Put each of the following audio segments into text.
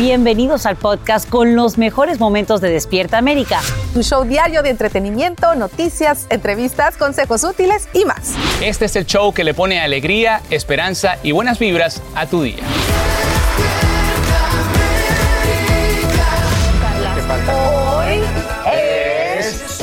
Bienvenidos al podcast con los mejores momentos de Despierta América. Tu show diario de entretenimiento, noticias, entrevistas, consejos útiles y más. Este es el show que le pone alegría, esperanza y buenas vibras a tu día. Hoy es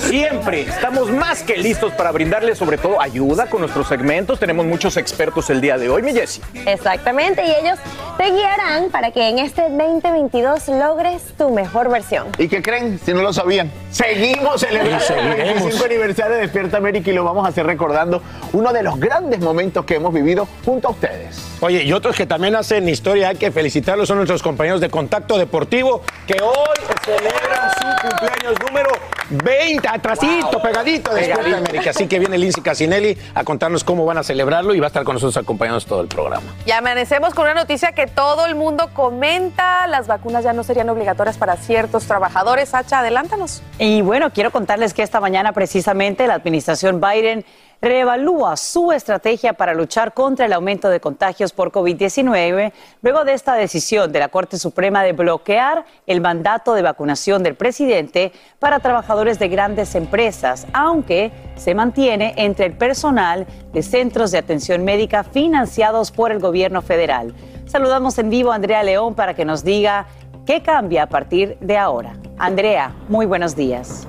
siempre. Estamos más que listos para brindarles sobre todo ayuda con nuestros segmentos. Tenemos muchos expertos el día de hoy, mi Jessie. Exactamente, y ellos te guiarán para que en este 2022 logres tu mejor versión. ¿Y qué creen? Si no lo sabían. Seguimos celebrando el 25 aniversario de Despierta América y lo vamos a hacer recordando uno de los grandes momentos que hemos vivido junto a ustedes. Oye, y otros que también hacen historia, hay que felicitarlos, son nuestros compañeros de Contacto Deportivo, que hoy celebran su cumpleaños número 20, atrasito, pegadito de Despierta América. Así que viene Lindsay Casinelli a contarnos cómo van a celebrarlo y va a estar con nosotros acompañándonos todo el programa. Y amanecemos con una noticia que todo el mundo comenta. Las vacunas ya no serían obligatorias para ciertos trabajadores. Hacha, adelántanos. Y bueno, quiero contarles que esta mañana precisamente la administración Biden reevalúa su estrategia para luchar contra el aumento de contagios por COVID-19 luego de esta decisión de la Corte Suprema de bloquear el mandato de vacunación del presidente para trabajadores de grandes empresas, aunque se mantiene entre el personal de centros de atención médica financiados por el gobierno federal. Saludamos en vivo a Andrea León para que nos diga qué cambia a partir de ahora. Andrea, muy buenos días.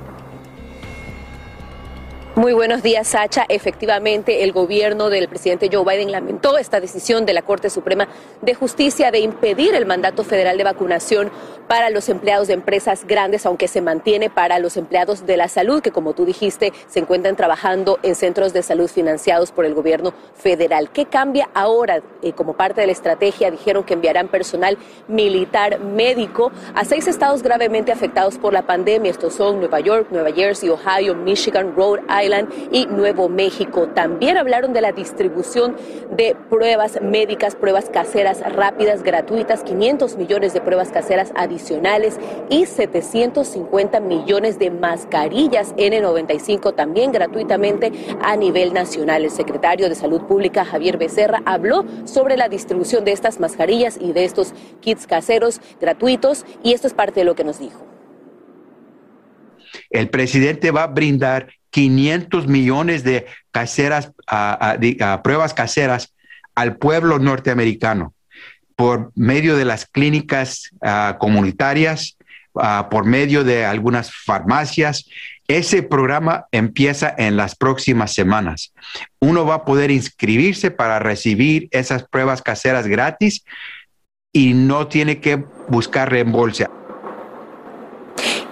Muy buenos días, Sacha. Efectivamente, el gobierno del presidente Joe Biden lamentó esta decisión de la Corte Suprema de Justicia de impedir el mandato federal de vacunación para los empleados de empresas grandes, aunque se mantiene para los empleados de la salud, que como tú dijiste, se encuentran trabajando en centros de salud financiados por el gobierno federal. ¿Qué cambia ahora? Eh, como parte de la estrategia, dijeron que enviarán personal militar médico a seis estados gravemente afectados por la pandemia. Estos son Nueva York, Nueva Jersey, Ohio, Michigan, Rhode Island y Nuevo México. También hablaron de la distribución de pruebas médicas, pruebas caseras rápidas, gratuitas, 500 millones de pruebas caseras adicionales y 750 millones de mascarillas N95 también gratuitamente a nivel nacional. El secretario de Salud Pública, Javier Becerra, habló sobre la distribución de estas mascarillas y de estos kits caseros gratuitos y esto es parte de lo que nos dijo. El presidente va a brindar 500 millones de caseras, pruebas caseras al pueblo norteamericano por medio de las clínicas ah, comunitarias, ah, por medio de algunas farmacias. Ese programa empieza en las próximas semanas. Uno va a poder inscribirse para recibir esas pruebas caseras gratis y no tiene que buscar reembolso.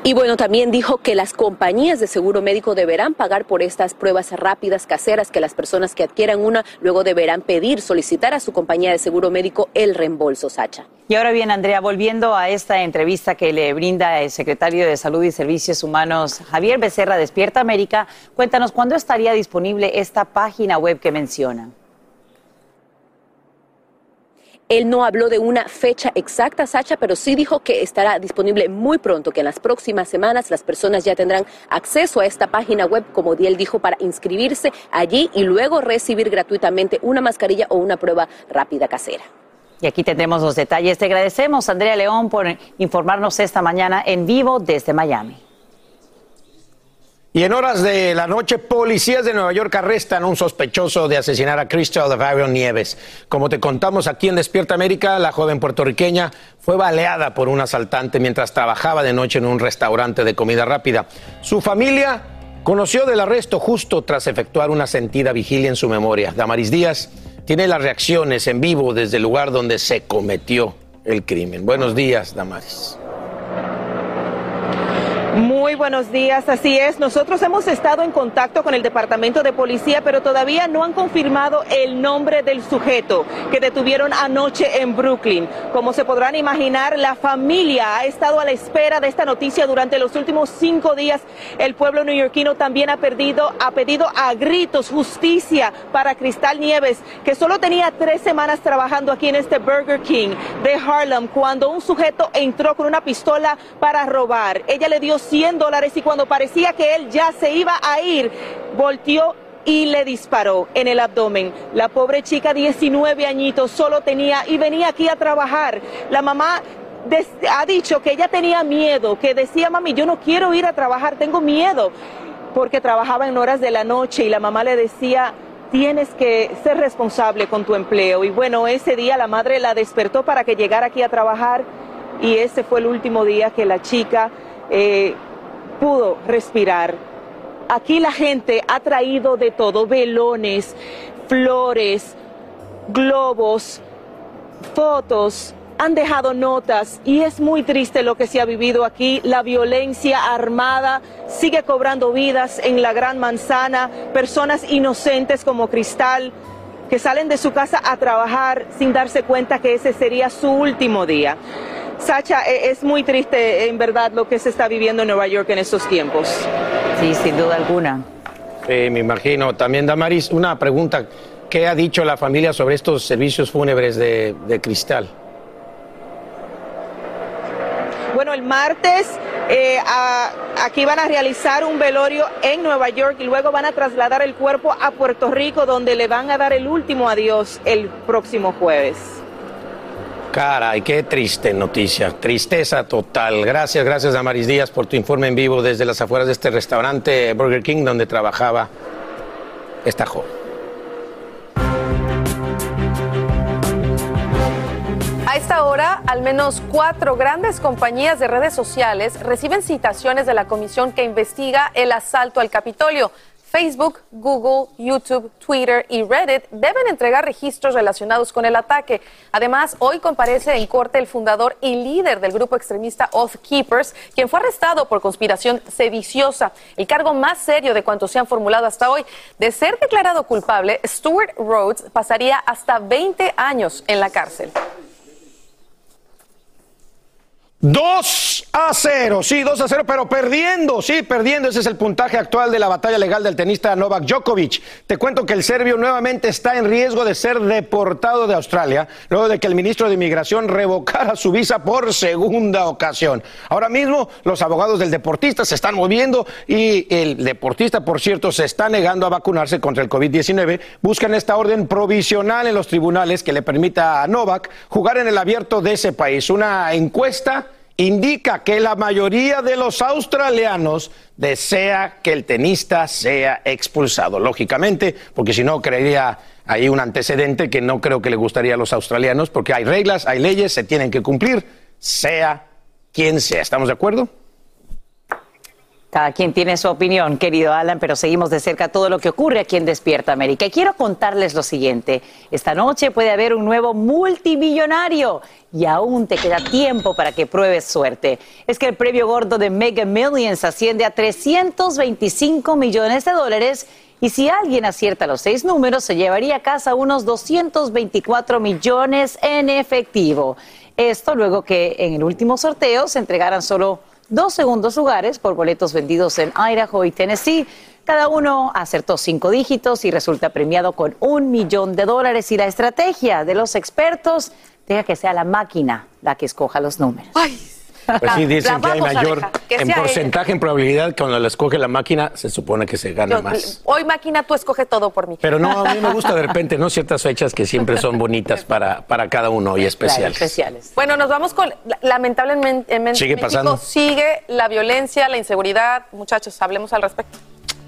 Y bueno, también dijo que las compañías de seguro médico deberán pagar por estas pruebas rápidas caseras, que las personas que adquieran una luego deberán pedir, solicitar a su compañía de seguro médico el reembolso, Sacha. Y ahora bien, Andrea, volviendo a esta entrevista que le brinda el secretario de Salud y Servicios Humanos, Javier Becerra, Despierta América, cuéntanos cuándo estaría disponible esta página web que menciona. Él no habló de una fecha exacta, Sacha, pero sí dijo que estará disponible muy pronto, que en las próximas semanas las personas ya tendrán acceso a esta página web, como él dijo, para inscribirse allí y luego recibir gratuitamente una mascarilla o una prueba rápida casera. Y aquí tendremos los detalles. Te agradecemos, Andrea León, por informarnos esta mañana en vivo desde Miami. Y en horas de la noche, policías de Nueva York arrestan a un sospechoso de asesinar a Crystal Avarion Nieves. Como te contamos aquí en Despierta América, la joven puertorriqueña fue baleada por un asaltante mientras trabajaba de noche en un restaurante de comida rápida. Su familia conoció del arresto justo tras efectuar una sentida vigilia en su memoria. Damaris Díaz tiene las reacciones en vivo desde el lugar donde se cometió el crimen. Buenos días, Damaris. Muy buenos días, así es. Nosotros hemos estado en contacto con el Departamento de Policía, pero todavía no han confirmado el nombre del sujeto que detuvieron anoche en Brooklyn. Como se podrán imaginar, la familia ha estado a la espera de esta noticia durante los últimos cinco días. El pueblo neoyorquino también ha, perdido, ha pedido a gritos justicia para Cristal Nieves, que solo tenía tres semanas trabajando aquí en este Burger King de Harlem cuando un sujeto entró con una pistola para robar. Ella le dio 100 dólares y cuando parecía que él ya se iba a ir, volteó y le disparó en el abdomen. La pobre chica, 19 añitos, solo tenía y venía aquí a trabajar. La mamá ha dicho que ella tenía miedo, que decía, mami, yo no quiero ir a trabajar, tengo miedo, porque trabajaba en horas de la noche y la mamá le decía, tienes que ser responsable con tu empleo. Y bueno, ese día la madre la despertó para que llegara aquí a trabajar y ese fue el último día que la chica eh, pudo respirar. Aquí la gente ha traído de todo, velones, flores, globos, fotos, han dejado notas y es muy triste lo que se ha vivido aquí. La violencia armada sigue cobrando vidas en la Gran Manzana, personas inocentes como Cristal que salen de su casa a trabajar sin darse cuenta que ese sería su último día. Sacha, e, es muy triste en verdad lo que se está viviendo en Nueva York en estos tiempos. Sí, sin duda alguna. me imagino. También, Damaris, una pregunta. ¿Qué ha dicho la familia sobre estos servicios fúnebres de, Cristal? Bueno, el martes eh, aquí van a realizar un velorio en Nueva York y luego van a trasladar el cuerpo a Puerto Rico donde le van a dar el último adiós el próximo jueves. Caray, qué triste noticia, tristeza total. Gracias, gracias a Maris Díaz por tu informe en vivo desde las afueras de este restaurante Burger King donde trabajaba esta joven. A esta hora, al menos cuatro grandes compañías de redes sociales reciben citaciones de la comisión que investiga el asalto al Capitolio. Facebook, Google, YouTube, Twitter y Reddit deben entregar registros relacionados con el ataque. Además, hoy comparece en corte el fundador y líder del grupo extremista Oath Keepers, quien fue arrestado por conspiración sediciosa, el cargo más serio de cuantos se han formulado hasta hoy. De ser declarado culpable, Stuart Rhodes pasaría hasta 20 años en la cárcel. 2 a 0, sí, 2 a 0, pero perdiendo, sí, perdiendo. Ese es el puntaje actual de la batalla legal del tenista Novak Djokovic. Te cuento que el serbio nuevamente está en riesgo de ser deportado de Australia, luego de que el ministro de Inmigración revocara su visa por segunda ocasión. Ahora mismo, los abogados del deportista se están moviendo y el deportista, por cierto, se está negando a vacunarse contra el COVID-19. Buscan esta orden provisional en los tribunales que le permita a Novak jugar en el abierto de ese país. Una encuesta indica que la mayoría de los australianos desea que el tenista sea expulsado, lógicamente, porque si no creería ahí un antecedente que no creo que le gustaría a los australianos, porque hay reglas, hay leyes, se tienen que cumplir, sea quien sea. ¿Estamos de acuerdo? Cada quien tiene su opinión, querido Alan, pero seguimos de cerca todo lo que ocurre aquí en Despierta América. Y quiero contarles lo siguiente. Esta noche puede haber un nuevo multimillonario y aún te queda tiempo para que pruebes suerte. Es que el premio gordo de Mega Millions asciende a 325 millones de dólares y si alguien acierta los seis números se llevaría a casa unos 224 millones en efectivo. Esto luego que en el último sorteo se entregaran solo dos segundos lugares por boletos vendidos en Idaho y Tennessee. Cada uno acertó cinco dígitos y resulta premiado con un millón de dólares. Y la estrategia de los expertos deja que sea la máquina la que escoja los números. Pues sí, dicen que hay mayor que en porcentaje, en probabilidad, cuando la escoge la máquina, se supone que se gana Yo- más. Hoy, máquina, tú escoge todo por mí. Pero no, a mí me gusta de repente, ¿no? Ciertas fechas que siempre son bonitas para, para cada uno y especiales. Bueno, nos vamos con, la- lamentablemente, en Sigue México pasando. sigue la violencia, la inseguridad. Muchachos, hablemos al respecto.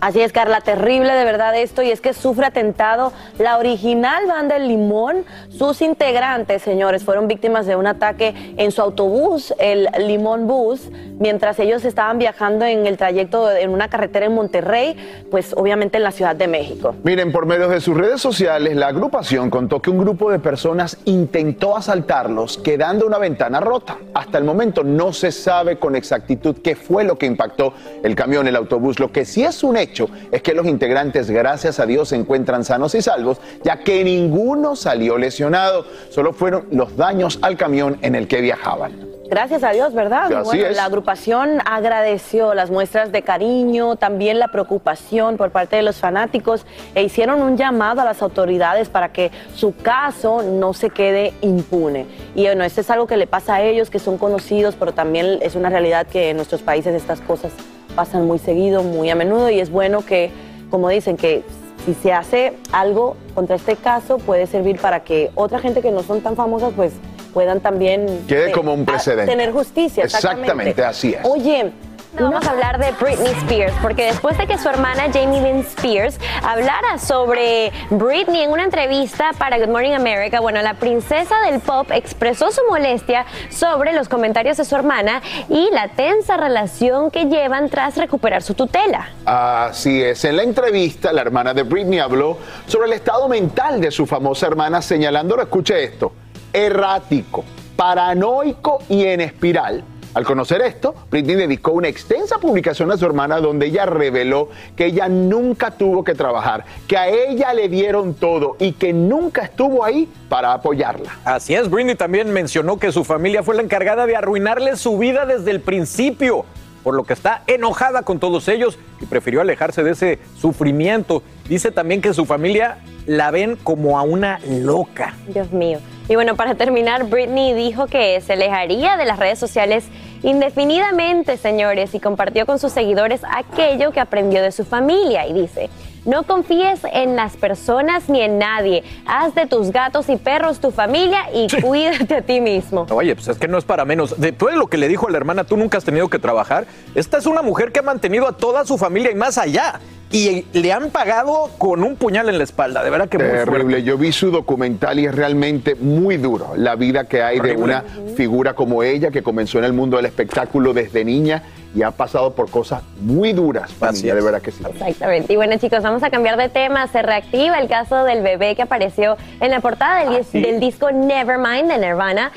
Así es, Carla, terrible de verdad esto y es que sufre atentado la original banda El Limón. Sus integrantes, señores, fueron víctimas de un ataque en su autobús, el Limón Bus, mientras ellos estaban viajando en el trayecto en una carretera en Monterrey, pues obviamente en la Ciudad de México. Miren, por medio de sus redes sociales, la agrupación contó que un grupo de personas intentó asaltarlos, quedando una ventana rota. Hasta el momento no se sabe con exactitud qué fue lo que impactó el camión, el autobús. Lo que sí es un hecho es que los integrantes, gracias a Dios, se encuentran sanos y salvos, ya que ninguno salió lesionado. Solo fueron los daños al camión en el que viajaban. Gracias a Dios, ¿verdad? Así bueno, es. la agrupación agradeció las muestras de cariño, también la preocupación por parte de los fanáticos e hicieron un llamado a las autoridades para que su caso no se quede impune. Y bueno, esto es algo que le pasa a ellos, que son conocidos, pero también es una realidad que en nuestros países estas cosas pasan muy seguido, muy a menudo y es bueno que, como dicen, que si se hace algo contra este caso puede servir para que otra gente que no son tan famosas pues puedan también Quede eh, como un precedente. tener justicia. Exactamente, así es. Oye, Vamos a hablar de Britney Spears, porque después de que su hermana Jamie Lynn Spears hablara sobre Britney en una entrevista para Good Morning America, bueno, la princesa del pop expresó su molestia sobre los comentarios de su hermana y la tensa relación que llevan tras recuperar su tutela. Así es. En la entrevista, la hermana de Britney habló sobre el estado mental de su famosa hermana, señalándolo, escuche esto, errático, paranoico y en espiral. Al conocer esto, Britney dedicó una extensa publicación a su hermana donde ella reveló que ella nunca tuvo que trabajar, que a ella le dieron todo y que nunca estuvo ahí para apoyarla. Así es, Britney también mencionó que su familia fue la encargada de arruinarle su vida desde el principio, por lo que está enojada con todos ellos y prefirió alejarse de ese sufrimiento. Dice también que su familia la ven como a una loca. Dios mío. Y bueno, para terminar, Britney dijo que se alejaría de las redes sociales indefinidamente, señores, y compartió con sus seguidores aquello que aprendió de su familia. Y dice, no confíes en las personas ni en nadie. Haz de tus gatos y perros tu familia y cuídate a ti mismo. Oye, pues es que no es para menos. Después de lo que le dijo a la hermana, tú nunca has tenido que trabajar. Esta es una mujer que ha mantenido a toda su familia y más allá. Y le han pagado con un puñal en la espalda. De verdad que muy Terrible. fuerte. Yo vi su documental y es realmente muy duro la vida que hay de una figura como ella que comenzó en el mundo del espectáculo desde niña y ha pasado por cosas muy duras, familia, de verdad que sí. Exactamente. Y bueno, chicos, vamos a cambiar de tema. Se reactiva el caso del bebé que apareció en la portada del, del disco Nevermind de Nirvana.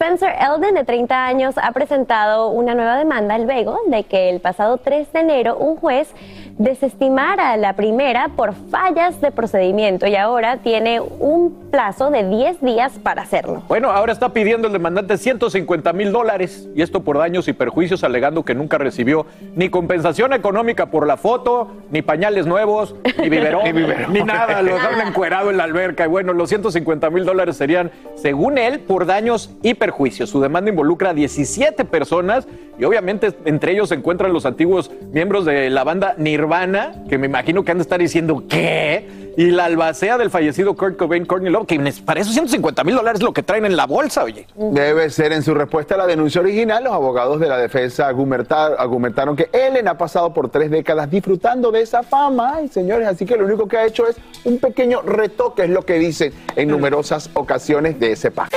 Spencer Elden, de 30 años, ha presentado una nueva demanda luego de que el pasado 3 de enero un juez desestimara la primera por fallas de procedimiento y ahora tiene un plazo de 10 días para hacerlo. Bueno, ahora está pidiendo el demandante 150 mil dólares y esto por daños y perjuicios alegando que nunca recibió ni compensación económica por la foto, ni pañales nuevos, ni biberón, Ni biberón. ni nada. Lo dejaron encuerado en la alberca. Y bueno, los 150 mil dólares serían, según él, por daños y perjuicios. Su demanda involucra a 17 personas y obviamente entre ellos se encuentran los antiguos miembros de la banda Nirvana, que me imagino que han estar diciendo, ¿qué? Y la albacea del fallecido Kurt Cobain, Courtney Love, que para esos 150 mil dólares es lo que traen en la bolsa, oye. Debe ser en su respuesta a la denuncia original, los abogados de la defensa argumentar- argumentaron que Ellen ha pasado por tres décadas disfrutando de esa fama, Ay, señores, así que lo único que ha hecho es un pequeño retoque, es lo que dicen en numerosas ocasiones de ese pacto.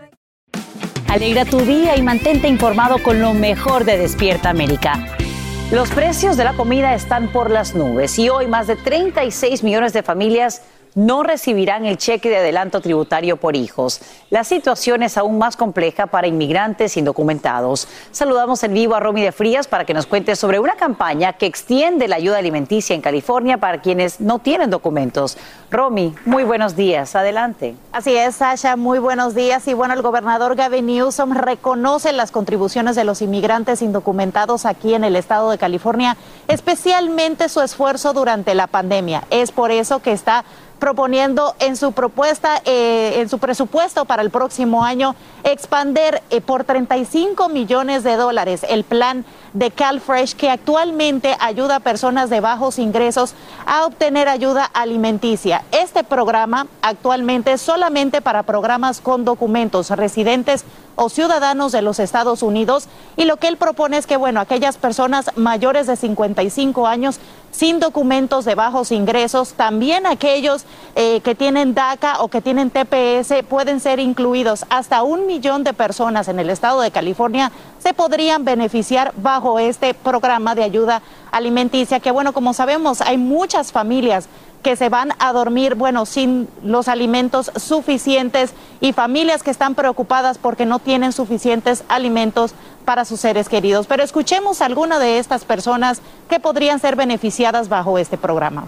Alegra tu día y mantente informado con lo mejor de Despierta América. Los precios de la comida están por las nubes y hoy más de 36 millones de familias no recibirán el cheque de adelanto tributario por hijos. La situación es aún más compleja para inmigrantes indocumentados. Saludamos en vivo a Romy de Frías para que nos cuente sobre una campaña que extiende la ayuda alimenticia en California para quienes no tienen documentos. Romy, muy buenos días. Adelante. Así es, Sasha, muy buenos días. Y bueno, el gobernador Gavin Newsom reconoce las contribuciones de los inmigrantes indocumentados aquí en el estado de California, especialmente su esfuerzo durante la pandemia. Es por eso que está proponiendo en su propuesta, eh, en su presupuesto para el próximo año, expander eh, por 35 millones de dólares el plan de CalFresh que actualmente ayuda a personas de bajos ingresos a obtener ayuda alimenticia. Este programa actualmente es solamente para programas con documentos residentes o ciudadanos de los Estados Unidos y lo que él propone es que, bueno, aquellas personas mayores de 55 años sin documentos de bajos ingresos, también aquellos eh, que tienen DACA o que tienen TPS pueden ser incluidos. Hasta un millón de personas en el estado de California se podrían beneficiar bajo este programa de ayuda alimenticia, que bueno, como sabemos, hay muchas familias que se van a dormir, bueno, sin los alimentos suficientes y familias que están preocupadas porque no tienen suficientes alimentos para sus seres queridos. Pero escuchemos a alguna de estas personas que podrían ser beneficiadas bajo este programa.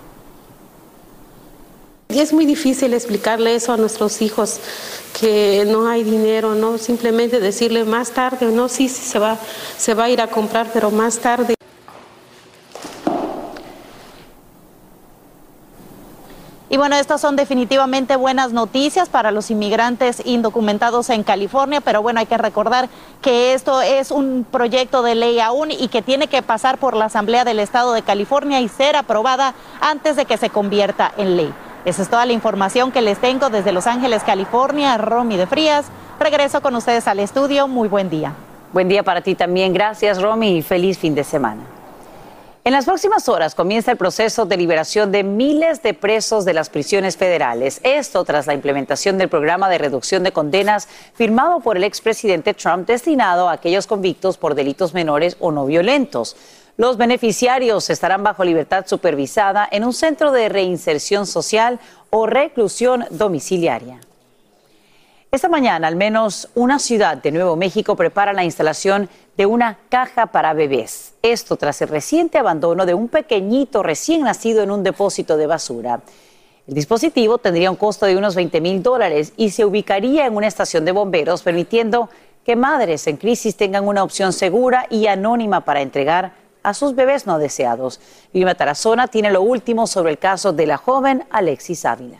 Y es muy difícil explicarle eso a nuestros hijos, que no hay dinero, no simplemente decirle más tarde, no, sí, sí se va, se va a ir a comprar, pero más tarde. Y bueno, estas son definitivamente buenas noticias para los inmigrantes indocumentados en California, pero bueno, hay que recordar que esto es un proyecto de ley aún y que tiene que pasar por la Asamblea del Estado de California y ser aprobada antes de que se convierta en ley. Esa es toda la información que les tengo desde Los Ángeles, California. Romy de Frías, regreso con ustedes al estudio. Muy buen día. Buen día para ti también. Gracias, Romy, y feliz fin de semana. En las próximas horas comienza el proceso de liberación de miles de presos de las prisiones federales. Esto tras la implementación del programa de reducción de condenas firmado por el expresidente Trump destinado a aquellos convictos por delitos menores o no violentos. Los beneficiarios estarán bajo libertad supervisada en un centro de reinserción social o reclusión domiciliaria. Esta mañana, al menos una ciudad de Nuevo México prepara la instalación de una caja para bebés. Esto tras el reciente abandono de un pequeñito recién nacido en un depósito de basura. El dispositivo tendría un costo de unos 20 mil dólares y se ubicaría en una estación de bomberos, permitiendo que madres en crisis tengan una opción segura y anónima para entregar a sus bebés no deseados. Vilma Tarazona tiene lo último sobre el caso de la joven Alexis Ávila.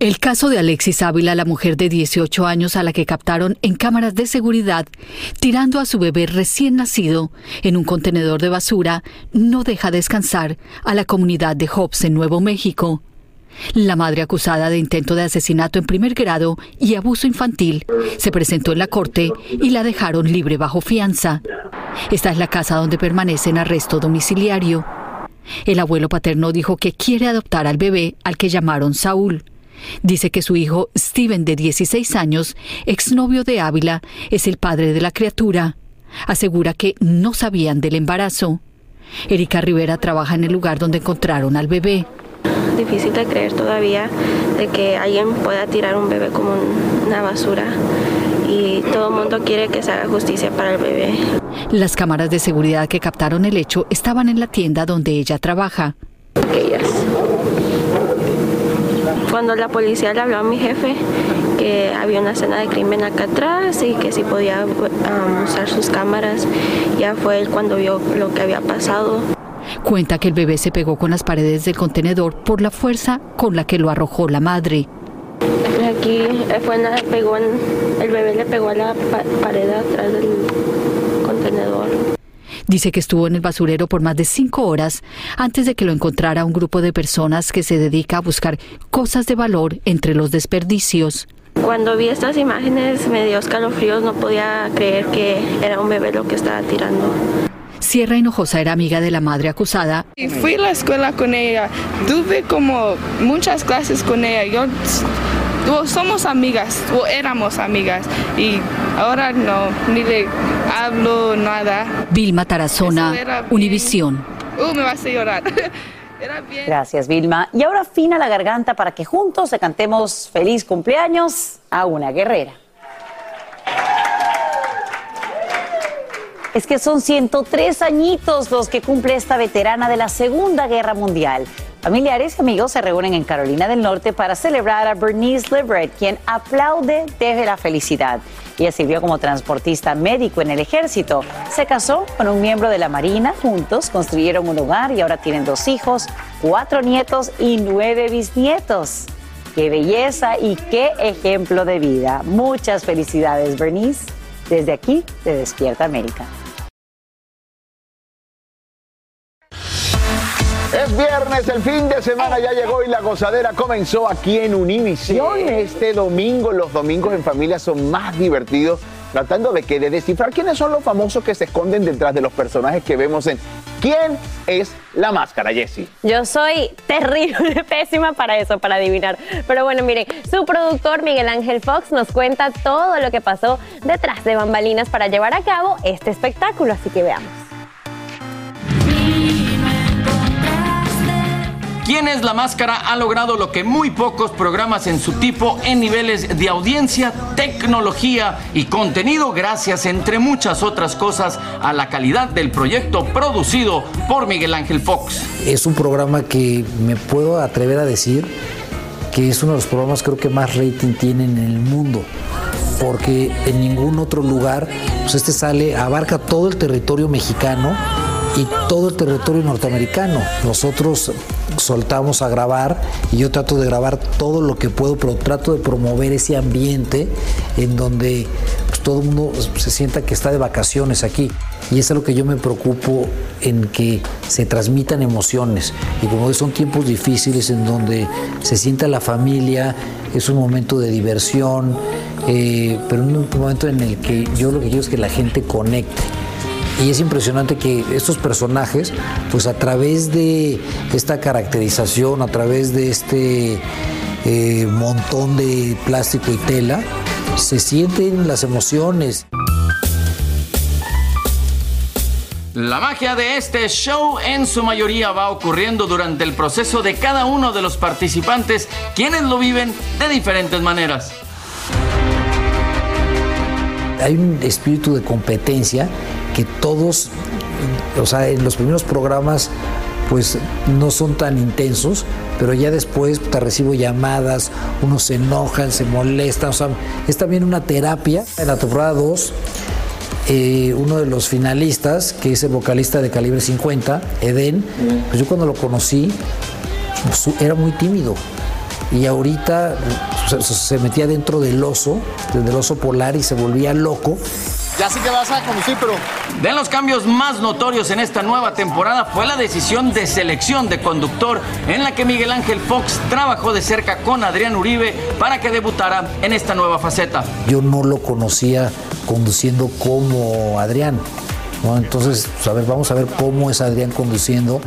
El caso de Alexis Ávila, la mujer de 18 años a la que captaron en cámaras de seguridad tirando a su bebé recién nacido en un contenedor de basura, no deja descansar a la comunidad de Hobbs en Nuevo México. La madre acusada de intento de asesinato en primer grado y abuso infantil se presentó en la corte y la dejaron libre bajo fianza. Esta es la casa donde permanece en arresto domiciliario. El abuelo paterno dijo que quiere adoptar al bebé al que llamaron Saúl. Dice que su hijo Steven, de 16 años, exnovio de Ávila, es el padre de la criatura. Asegura que no sabían del embarazo. Erika Rivera trabaja en el lugar donde encontraron al bebé. Difícil de creer todavía de que alguien pueda tirar un bebé como una basura y todo el mundo quiere que se haga justicia para el bebé. Las cámaras de seguridad que captaron el hecho estaban en la tienda donde ella trabaja. Cuando la policía le habló a mi jefe que había una escena de crimen acá atrás y que si podía um, usar sus cámaras, ya fue él cuando vio lo que había pasado. Cuenta que el bebé se pegó con las paredes del contenedor por la fuerza con la que lo arrojó la madre. Aquí eh, fue en la, pegó el bebé le pegó a la pa- pared atrás del contenedor. Dice que estuvo en el basurero por más de cinco horas antes de que lo encontrara un grupo de personas que se dedica a buscar cosas de valor entre los desperdicios. Cuando vi estas imágenes me dio escalofríos, no podía creer que era un bebé lo que estaba tirando. Sierra Hinojosa era amiga de la madre acusada Y fui a la escuela con ella, tuve como muchas clases con ella. Yo, well, somos amigas, o éramos amigas, y ahora no, ni le hablo nada. Vilma Tarazona. Univisión. Uh, me vas a llorar. Era bien. Gracias, Vilma. Y ahora fina la garganta para que juntos le cantemos feliz cumpleaños a una guerrera. Es que son 103 añitos los que cumple esta veterana de la Segunda Guerra Mundial. Familiares y amigos se reúnen en Carolina del Norte para celebrar a Bernice Leverett, quien aplaude desde la felicidad. Ella sirvió como transportista médico en el ejército. Se casó con un miembro de la Marina. Juntos construyeron un hogar y ahora tienen dos hijos, cuatro nietos y nueve bisnietos. Qué belleza y qué ejemplo de vida. Muchas felicidades, Bernice. Desde aquí, de Despierta América. Es viernes, el fin de semana ya llegó y la gozadera comenzó aquí en Univisión. Este domingo, los domingos en familia son más divertidos, tratando de que de descifrar quiénes son los famosos que se esconden detrás de los personajes que vemos en ¿Quién es la máscara, Jessie? Yo soy terrible, pésima para eso, para adivinar. Pero bueno, miren, su productor Miguel Ángel Fox nos cuenta todo lo que pasó detrás de bambalinas para llevar a cabo este espectáculo, así que veamos. ¿Quién es la máscara? Ha logrado lo que muy pocos programas en su tipo en niveles de audiencia, tecnología y contenido, gracias entre muchas otras cosas a la calidad del proyecto producido por Miguel Ángel Fox. Es un programa que me puedo atrever a decir que es uno de los programas creo que más rating tienen en el mundo, porque en ningún otro lugar, pues este sale, abarca todo el territorio mexicano y todo el territorio norteamericano. Nosotros soltamos a grabar y yo trato de grabar todo lo que puedo, pero trato de promover ese ambiente en donde pues, todo el mundo se sienta que está de vacaciones aquí. Y es a lo que yo me preocupo en que se transmitan emociones. Y como son tiempos difíciles en donde se sienta la familia, es un momento de diversión, eh, pero un momento en el que yo lo que quiero es que la gente conecte. Y es impresionante que estos personajes, pues a través de esta caracterización, a través de este eh, montón de plástico y tela, se sienten las emociones. La magia de este show en su mayoría va ocurriendo durante el proceso de cada uno de los participantes, quienes lo viven de diferentes maneras. Hay un espíritu de competencia que todos, o sea, en los primeros programas pues no son tan intensos, pero ya después te recibo llamadas, unos se enojan, se molestan, o sea, es también una terapia. En la temporada 2, eh, uno de los finalistas, que es el vocalista de Calibre 50, Eden, pues yo cuando lo conocí, era muy tímido. Y ahorita se metía dentro del oso, del oso polar y se volvía loco. Ya sí que vas a conducir, pero... De los cambios más notorios en esta nueva temporada fue la decisión de selección de conductor en la que Miguel Ángel Fox trabajó de cerca con Adrián Uribe para que debutara en esta nueva faceta. Yo no lo conocía conduciendo como Adrián. Entonces, pues, a ver, vamos a ver cómo es Adrián conduciendo,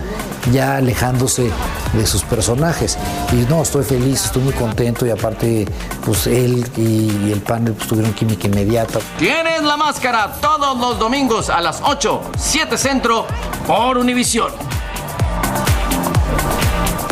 ya alejándose de sus personajes. Y no, estoy feliz, estoy muy contento y aparte, pues él y, y el panel pues, tuvieron química inmediata. Tienes la máscara todos los domingos a las 8, 7 centro por Univisión.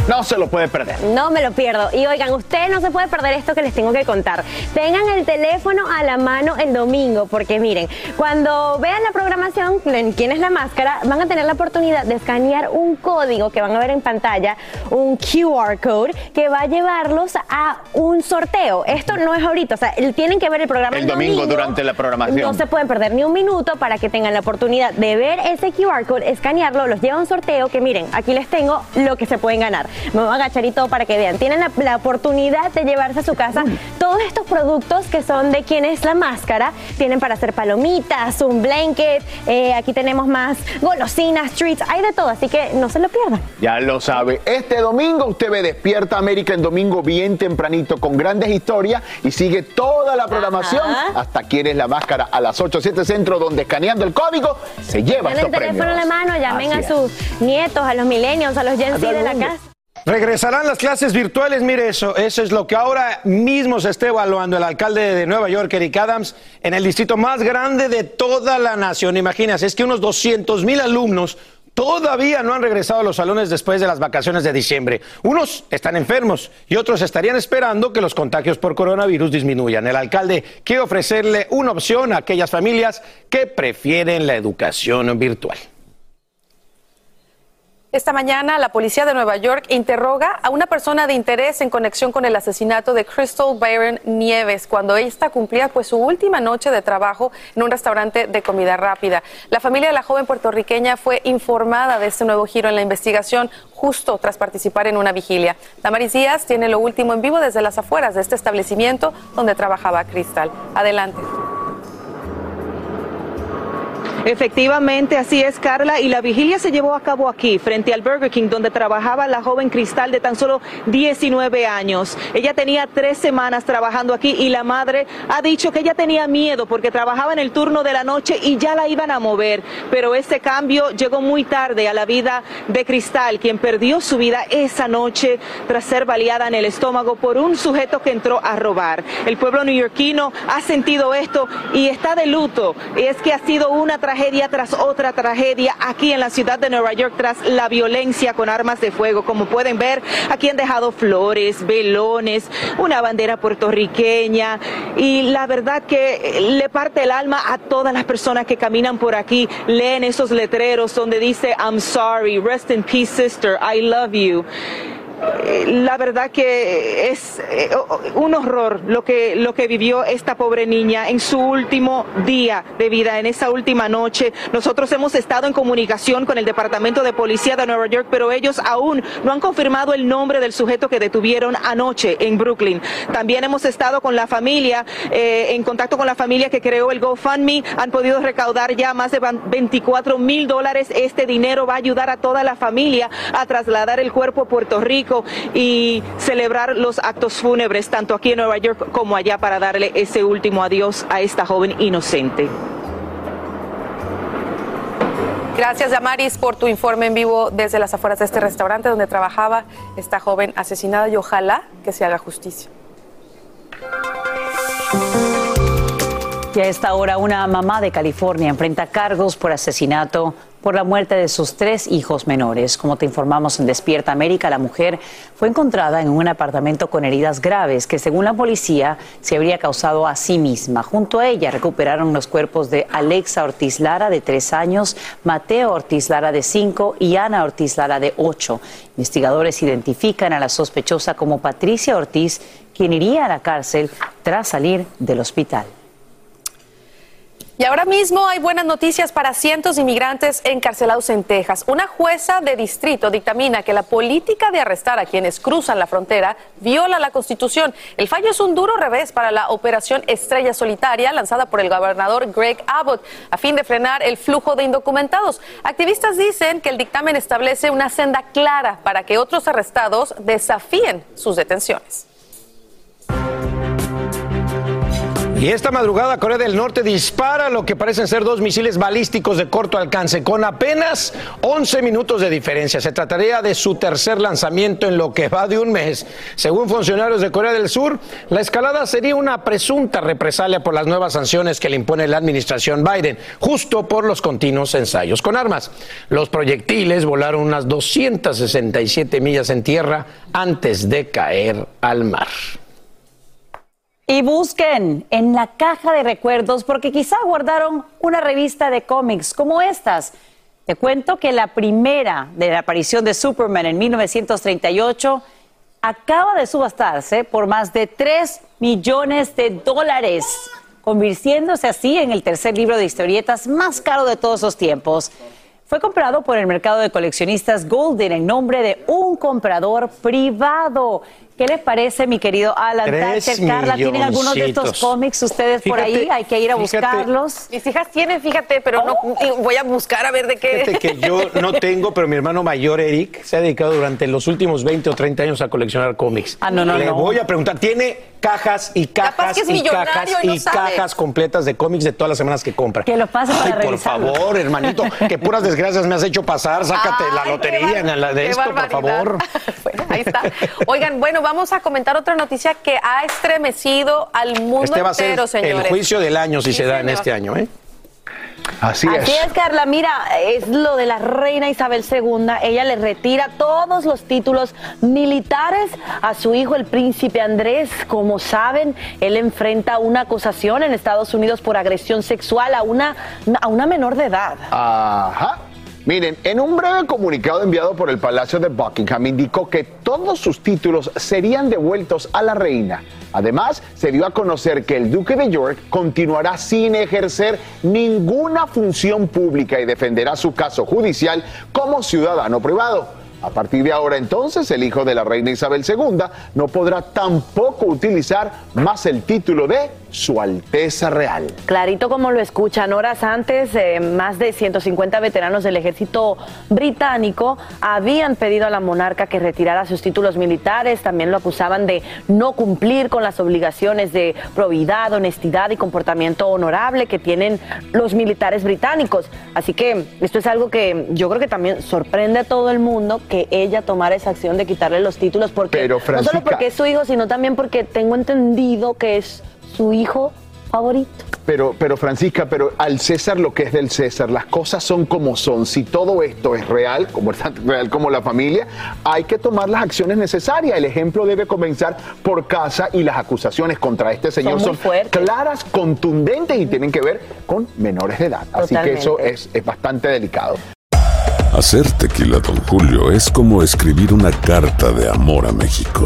No se lo puede perder. No me lo pierdo. Y oigan, ustedes no se puede perder esto que les tengo que contar. Tengan el teléfono a la mano el domingo, porque miren, cuando vean la programación, en quién es la máscara, van a tener la oportunidad de escanear un código que van a ver en pantalla, un QR code, que va a llevarlos a un sorteo. Esto no es ahorita, o sea, tienen que ver el programa El domingo durante la programación. No se pueden perder ni un minuto para que tengan la oportunidad de ver ese QR code, escanearlo, los lleva a un sorteo que miren, aquí les tengo lo que se pueden ganar. Me voy a agachar y todo para que vean. Tienen la, la oportunidad de llevarse a su casa todos estos productos que son de quién es la máscara. Tienen para hacer palomitas, un blanket, eh, aquí tenemos más golosinas, treats, hay de todo, así que no se lo pierdan. Ya lo sabe. Este domingo usted ve Despierta América en domingo bien tempranito con grandes historias y sigue toda la programación hasta quieres la máscara a las 8, 7 centro donde escaneando el código se lleva Tienen estos el teléfono premios. en la mano, llamen Así a sus nietos, a los millennials, a los Gen Z de la casa. Regresarán las clases virtuales, mire eso, eso es lo que ahora mismo se está evaluando el alcalde de Nueva York, Eric Adams, en el distrito más grande de toda la nación. Imagínense, es que unos 200 mil alumnos todavía no han regresado a los salones después de las vacaciones de diciembre. Unos están enfermos y otros estarían esperando que los contagios por coronavirus disminuyan. El alcalde quiere ofrecerle una opción a aquellas familias que prefieren la educación virtual. Esta mañana la policía de Nueva York interroga a una persona de interés en conexión con el asesinato de Crystal Byron Nieves cuando esta cumplía pues su última noche de trabajo en un restaurante de comida rápida. La familia de la joven puertorriqueña fue informada de este nuevo giro en la investigación justo tras participar en una vigilia. Damaris Díaz tiene lo último en vivo desde las afueras de este establecimiento donde trabajaba Crystal. Adelante. Efectivamente, así es, Carla. Y la vigilia se llevó a cabo aquí, frente al Burger King, donde trabajaba la joven Cristal de tan solo 19 años. Ella tenía tres semanas trabajando aquí y la madre ha dicho que ella tenía miedo porque trabajaba en el turno de la noche y ya la iban a mover. Pero este cambio llegó muy tarde a la vida de Cristal, quien perdió su vida esa noche tras ser baleada en el estómago por un sujeto que entró a robar. El pueblo neoyorquino ha sentido esto y está de luto. Es que ha sido una tragedia tras otra tragedia aquí en la ciudad de Nueva York tras la violencia con armas de fuego. Como pueden ver, aquí han dejado flores, velones, una bandera puertorriqueña y la verdad que le parte el alma a todas las personas que caminan por aquí, leen esos letreros donde dice I'm sorry, rest in peace sister, I love you. Eh, La verdad que es eh, un horror lo que, lo que vivió esta pobre niña en su último día de vida, en esa última noche. Nosotros hemos estado en comunicación con el Departamento de Policía de Nueva York, pero ellos aún no han confirmado el nombre del sujeto que detuvieron anoche en Brooklyn. También hemos estado con la familia, eh, en contacto con la familia que creó el GoFundMe. Han podido recaudar ya más de 24 mil dólares. Este dinero va a ayudar a toda la familia a trasladar el cuerpo a Puerto Rico y celebrar los actos fúnebres tanto aquí en Nueva York como allá para darle ese último adiós a esta joven inocente. Gracias, Damaris, por tu informe en vivo desde las afueras de este restaurante donde trabajaba esta joven asesinada y ojalá que se haga justicia. Y a esta hora una mamá de California enfrenta cargos por asesinato por la muerte de sus tres hijos menores. Como te informamos en Despierta América, la mujer fue encontrada en un apartamento con heridas graves que según la policía se habría causado a sí misma. Junto a ella recuperaron los cuerpos de Alexa Ortiz Lara de tres años, Mateo Ortiz Lara de cinco y Ana Ortiz Lara de ocho. Investigadores identifican a la sospechosa como Patricia Ortiz, quien iría a la cárcel tras salir del hospital. Y ahora mismo hay buenas noticias para cientos de inmigrantes encarcelados en Texas. Una jueza de distrito dictamina que la política de arrestar a quienes cruzan la frontera viola la Constitución. El fallo es un duro revés para la operación Estrella Solitaria lanzada por el gobernador Greg Abbott a fin de frenar el flujo de indocumentados. Activistas dicen que el dictamen establece una senda clara para que otros arrestados desafíen sus detenciones. Y esta madrugada Corea del Norte dispara lo que parecen ser dos misiles balísticos de corto alcance con apenas 11 minutos de diferencia. Se trataría de su tercer lanzamiento en lo que va de un mes. Según funcionarios de Corea del Sur, la escalada sería una presunta represalia por las nuevas sanciones que le impone la administración Biden, justo por los continuos ensayos con armas. Los proyectiles volaron unas 267 millas en tierra antes de caer al mar. Y busquen en la caja de recuerdos porque quizá guardaron una revista de cómics como estas. Te cuento que la primera de la aparición de Superman en 1938 acaba de subastarse por más de 3 millones de dólares, convirtiéndose así en el tercer libro de historietas más caro de todos los tiempos. fue comprado por el mercado de coleccionistas Golden en nombre de un comprador privado. ¿Qué les parece, mi querido Alan Thatcher? Carla, ¿tienen algunos de estos cómics ustedes por ahí? Hay que ir a fíjate. buscarlos. Mis hijas tienen, fíjate, pero no voy a buscar a ver de qué. Fíjate que yo no tengo, pero mi hermano mayor, Eric, se ha dedicado durante los últimos 20 o 30 años a coleccionar cómics. Ah, no, no, Le no. voy a preguntar, tiene cajas y cajas y cajas y y cajas completas de cómics de todas las semanas que compra. Que lo pase para Ay, por favor, hermanito, que puras desgracias me has hecho pasar. Sácate la Ay, lotería en la de esto, por favor. Bueno, ahí está. Oigan, bueno, vamos a comentar otra noticia que ha estremecido al mundo Este va a ser entero, señores. el juicio del año si Sí, se da en este año, ¿eh? Así, Así es, Carla. Mira, es lo de la reina Isabel II. Ella le retira todos los títulos militares a su hijo, el príncipe Andrés. Como saben, él enfrenta una acusación en Estados Unidos por agresión sexual a una, a una menor de edad. Ajá. Miren, en un breve comunicado enviado por el Palacio de Buckingham indicó que todos sus títulos serían devueltos a la reina. Además, se dio a conocer que el duque de York continuará sin ejercer ninguna función pública y defenderá su caso judicial como ciudadano privado. A partir de ahora entonces, el hijo de la reina Isabel II no podrá tampoco utilizar más el título de Su Alteza Real. Clarito como lo escuchan, horas antes, eh, más de 150 veteranos del ejército británico habían pedido a la monarca que retirara sus títulos militares, también lo acusaban de no cumplir con las obligaciones de probidad, honestidad y comportamiento honorable que tienen los militares británicos. Así que esto es algo que yo creo que también sorprende a todo el mundo que ella tomara esa acción de quitarle los títulos, porque Pero, no solo porque es su hijo, sino también porque tengo entendido que es su hijo favorito. Pero, pero Francisca, pero al César lo que es del César, las cosas son como son. Si todo esto es real, como es tan real como la familia, hay que tomar las acciones necesarias. El ejemplo debe comenzar por casa y las acusaciones contra este señor son, claras, contundentes y tienen que ver con menores de edad. Así que eso es, es bastante delicado. Hacer tequila, Don Julio, es como escribir una carta de amor a México.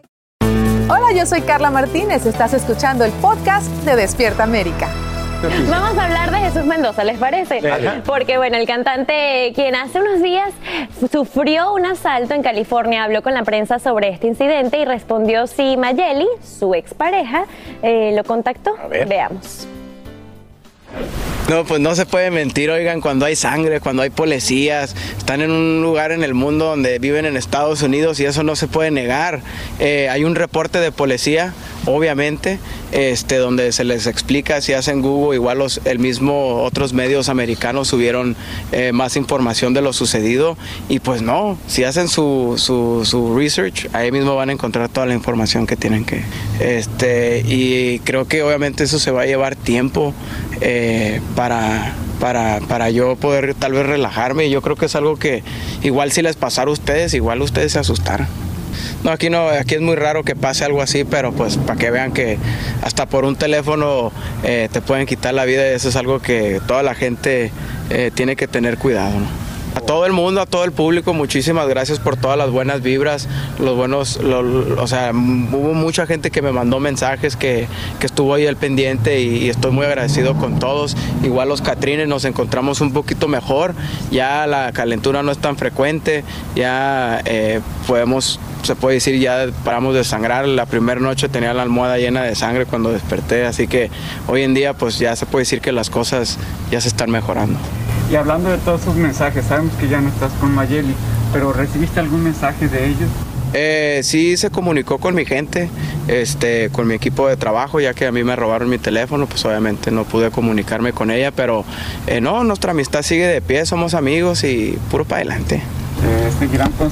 Hola, yo soy Carla Martínez. Estás escuchando el podcast de Despierta América. Vamos a hablar de Jesús Mendoza, ¿les parece? Ajá. Porque, bueno, el cantante, quien hace unos días sufrió un asalto en California, habló con la prensa sobre este incidente y respondió si Mayeli, su expareja, eh, lo contactó. ver. Veamos. No, pues no se puede mentir, oigan, cuando hay sangre, cuando hay policías, están en un lugar en el mundo donde viven en Estados Unidos y eso no se puede negar. Eh, hay un reporte de policía, obviamente, este, donde se les explica si hacen Google, igual los, el mismo otros medios americanos subieron eh, más información de lo sucedido y pues no, si hacen su, su, su research, ahí mismo van a encontrar toda la información que tienen que. Este, y creo que obviamente eso se va a llevar tiempo eh, para, para, para yo poder tal vez relajarme. Yo creo que es algo que igual si les pasara a ustedes, igual ustedes se asustaran. No, aquí no, aquí es muy raro que pase algo así, pero pues para que vean que hasta por un teléfono eh, te pueden quitar la vida, eso es algo que toda la gente eh, tiene que tener cuidado. Todo el mundo, a todo el público, muchísimas gracias por todas las buenas vibras, los buenos, o sea, hubo mucha gente que me mandó mensajes, que, que estuvo ahí al pendiente y, estoy muy agradecido con todos. Igual los Catrines nos encontramos un poquito mejor, ya la calentura no es tan frecuente, ya eh, podemos se puede decir ya paramos de sangrar. La primera noche tenía la almohada llena de sangre cuando desperté, así que hoy en día pues ya se puede decir que las cosas ya se están mejorando. Y hablando de todos sus mensajes, sabemos que ya no estás con Mayeli, pero ¿recibiste algún mensaje de ellos? Eh, sí se comunicó con mi gente, este, con mi equipo de trabajo, ya que a mí me robaron mi teléfono, pues obviamente no pude comunicarme con ella, pero eh, no, nuestra amistad sigue de pie, somos amigos y puro para adelante. Eh, ¿Seguirán con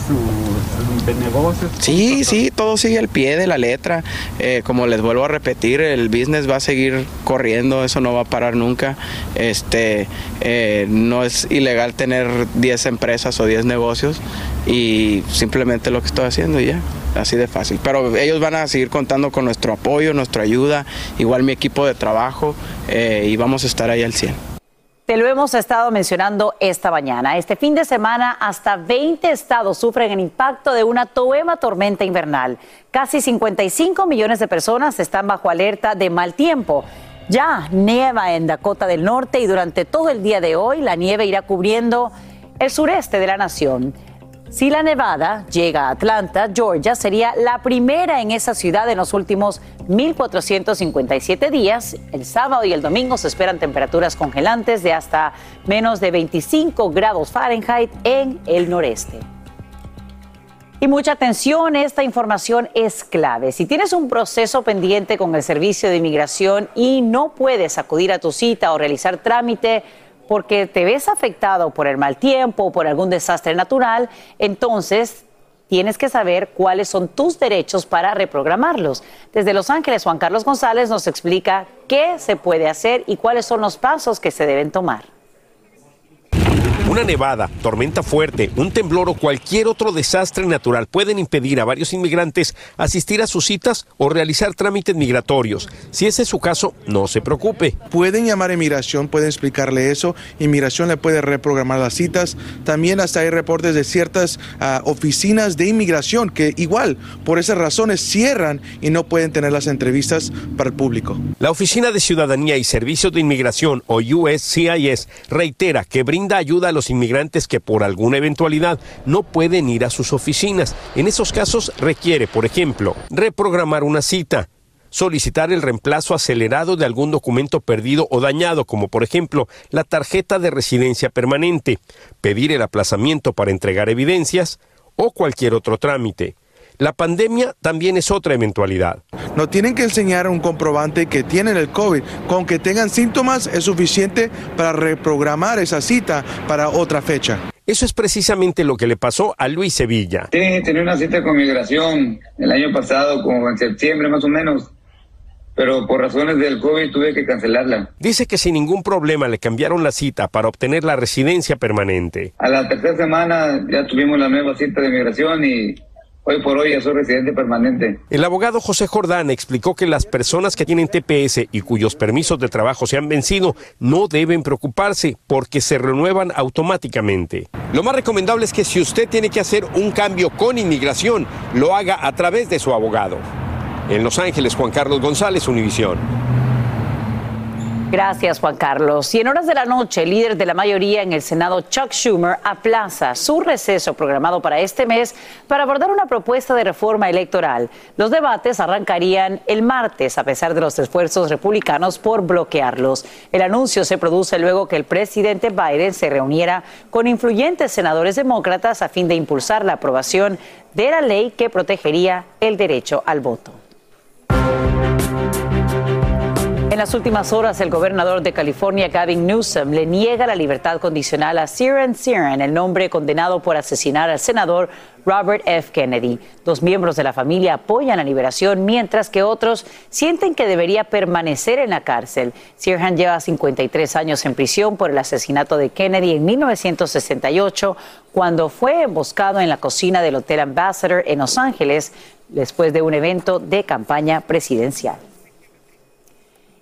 su, negocios? Sí, sí, todo sigue al pie de la letra. Eh, como les vuelvo a repetir, el business va a seguir corriendo, eso no va a parar nunca. Este, eh, no es ilegal tener 10 empresas o 10 negocios y simplemente lo que estoy haciendo y ya así de fácil. Pero ellos van a seguir contando con nuestro apoyo, nuestra ayuda, igual mi equipo de trabajo y vamos a estar ahí al 100. Te lo hemos estado mencionando esta mañana. Este fin de semana, hasta 20 estados sufren el impacto de una toema tormenta invernal. Casi 55 millones de personas están bajo alerta de mal tiempo. Ya nieva en Dakota del Norte y durante todo el día de hoy la nieve irá cubriendo el sureste de la nación. Si la nevada llega a Atlanta, Georgia, sería la primera en esa ciudad en los últimos 1.457 días. El sábado y el domingo se esperan temperaturas congelantes de hasta menos de 25 grados Fahrenheit en el noreste. Y mucha atención, esta información es clave. Si tienes un proceso pendiente con el Servicio de Inmigración y no puedes acudir a tu cita o realizar trámite, porque te ves afectado por el mal tiempo o por algún desastre natural, entonces tienes que saber cuáles son tus derechos para reprogramarlos. Desde Los Ángeles, Juan Carlos González nos explica qué se puede hacer y cuáles son los pasos que se deben tomar. Una nevada, tormenta fuerte, un temblor o cualquier otro desastre natural pueden impedir a varios inmigrantes asistir a sus citas o realizar trámites migratorios. Si ese es su caso, no se preocupe. Pueden llamar a inmigración, pueden explicarle eso. Inmigración le puede reprogramar las citas. También hasta hay reportes de ciertas ah, oficinas de inmigración que igual por esas razones cierran y no pueden tener las entrevistas para el público. La Oficina de Ciudadanía y Servicios de Inmigración o USCIS reitera que brinda ayuda a los inmigrantes que por alguna eventualidad no pueden ir a sus oficinas. En esos casos requiere, por ejemplo, reprogramar una cita, solicitar el reemplazo acelerado de algún documento perdido o dañado, como por ejemplo la tarjeta de residencia permanente, pedir el aplazamiento para entregar evidencias o cualquier otro trámite. La pandemia también es otra eventualidad. No tienen que enseñar un comprobante que tienen el COVID. Con que tengan síntomas es suficiente para reprogramar esa cita para otra fecha. Eso es precisamente lo que le pasó a Luis Sevilla. Tienen que tener una cita con migración el año pasado, como en septiembre más o menos pero por razones del COVID tuve que cancelarla. Dice que sin ningún problema le cambiaron la cita para obtener la residencia permanente. A la tercera semana ya tuvimos la nueva cita de migración y Hoy por hoy ya soy residente permanente. El abogado José Jordán explicó que las personas que tienen TPS y cuyos permisos de trabajo se han vencido no deben preocuparse porque se renuevan automáticamente. Lo más recomendable es que si usted tiene que hacer un cambio con inmigración, lo haga a través de su abogado. En Los Ángeles, Juan Carlos González, Univisión. Gracias, Juan Carlos. Y en horas de la noche, el líder de la mayoría en el Senado, Chuck Schumer, aplaza su receso programado para este mes para abordar una propuesta de reforma electoral. Los debates arrancarían el martes, a pesar de los esfuerzos republicanos por bloquearlos. El anuncio se produce luego que el presidente Biden se reuniera con influyentes senadores demócratas a fin de impulsar la aprobación de la ley que protegería el derecho al voto. En las últimas horas, el gobernador de California, Gavin Newsom, le niega la libertad condicional a Siren Siren, el nombre condenado por asesinar al senador Robert F. Kennedy. Dos miembros de la familia apoyan la liberación, mientras que otros sienten que debería permanecer en la cárcel. Sirhan lleva 53 años en prisión por el asesinato de Kennedy en 1968, cuando fue emboscado en la cocina del Hotel Ambassador en Los Ángeles después de un evento de campaña presidencial.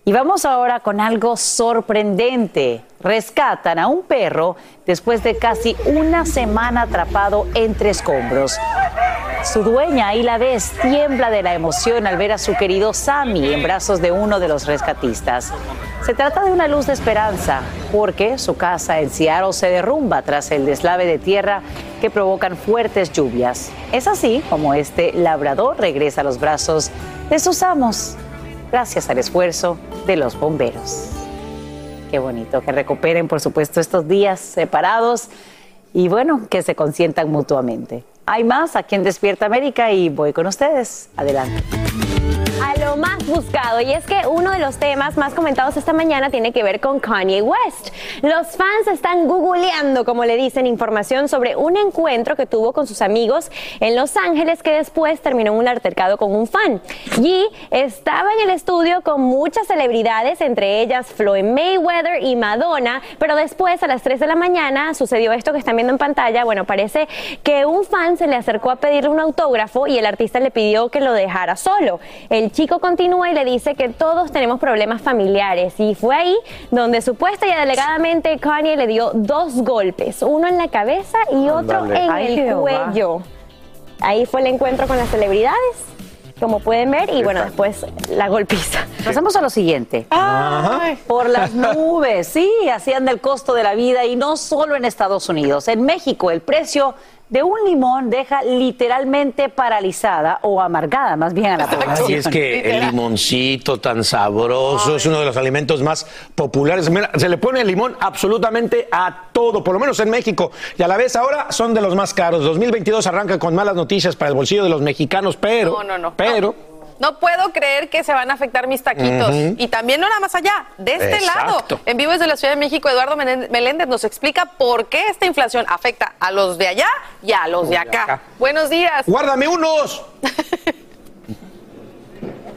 Y vamos ahora con algo sorprendente. Rescatan a un perro después de casi una semana atrapado entre escombros. Su dueña, ahí la ves, tiembla de la emoción al ver a su querido Sammy en brazos de uno de los rescatistas. Se trata de una luz de esperanza, porque su casa en Seattle se derrumba tras el deslave de tierra que provocan fuertes lluvias. Es así como este labrador regresa a los brazos de sus amos, gracias al esfuerzo de los bomberos. Qué bonito que recuperen, por supuesto, estos días separados y bueno, que se consientan mutuamente. Hay más aquí en Despierta América y voy con ustedes. Adelante. A lo más buscado, y es que uno de los temas más comentados esta mañana tiene que ver con Kanye West. Los fans están googleando, como le dicen, información sobre un encuentro que tuvo con sus amigos en Los Ángeles que después terminó en un altercado con un fan. Y estaba en el estudio con muchas celebridades, entre ellas Floyd Mayweather y Madonna, pero después a las 3 de la mañana sucedió esto que están viendo en pantalla. Bueno, parece que un fan se le acercó a pedirle un autógrafo y el artista le pidió que lo dejara solo. El chico continúa y le dice que todos tenemos problemas familiares y fue ahí donde supuesta y alegadamente Kanye le dio dos golpes, uno en la cabeza y otro en Ay, el cuello. Ahí fue el encuentro con las celebridades, como pueden ver, y bueno, después la golpiza. Pasamos a lo siguiente. Por las nubes, sí, hacían del costo de la vida y no solo en Estados Unidos. En México el precio de un limón deja literalmente paralizada o amargada más bien a la población. Así es que el limoncito tan sabroso es uno de los alimentos más populares. Mira, se le pone el limón absolutamente a todo, por lo menos en México. Y a la vez ahora son de los más caros. 2022 arranca con malas noticias para el bolsillo de los mexicanos, pero, No, no, no. pero No puedo creer que se van a afectar mis taquitos. Y también no nada más allá, de este Exacto. lado. En vivo desde la Ciudad de México, Eduardo Meléndez nos explica por qué esta inflación afecta a los de allá y a los de acá. Buenos días. Guárdame unos.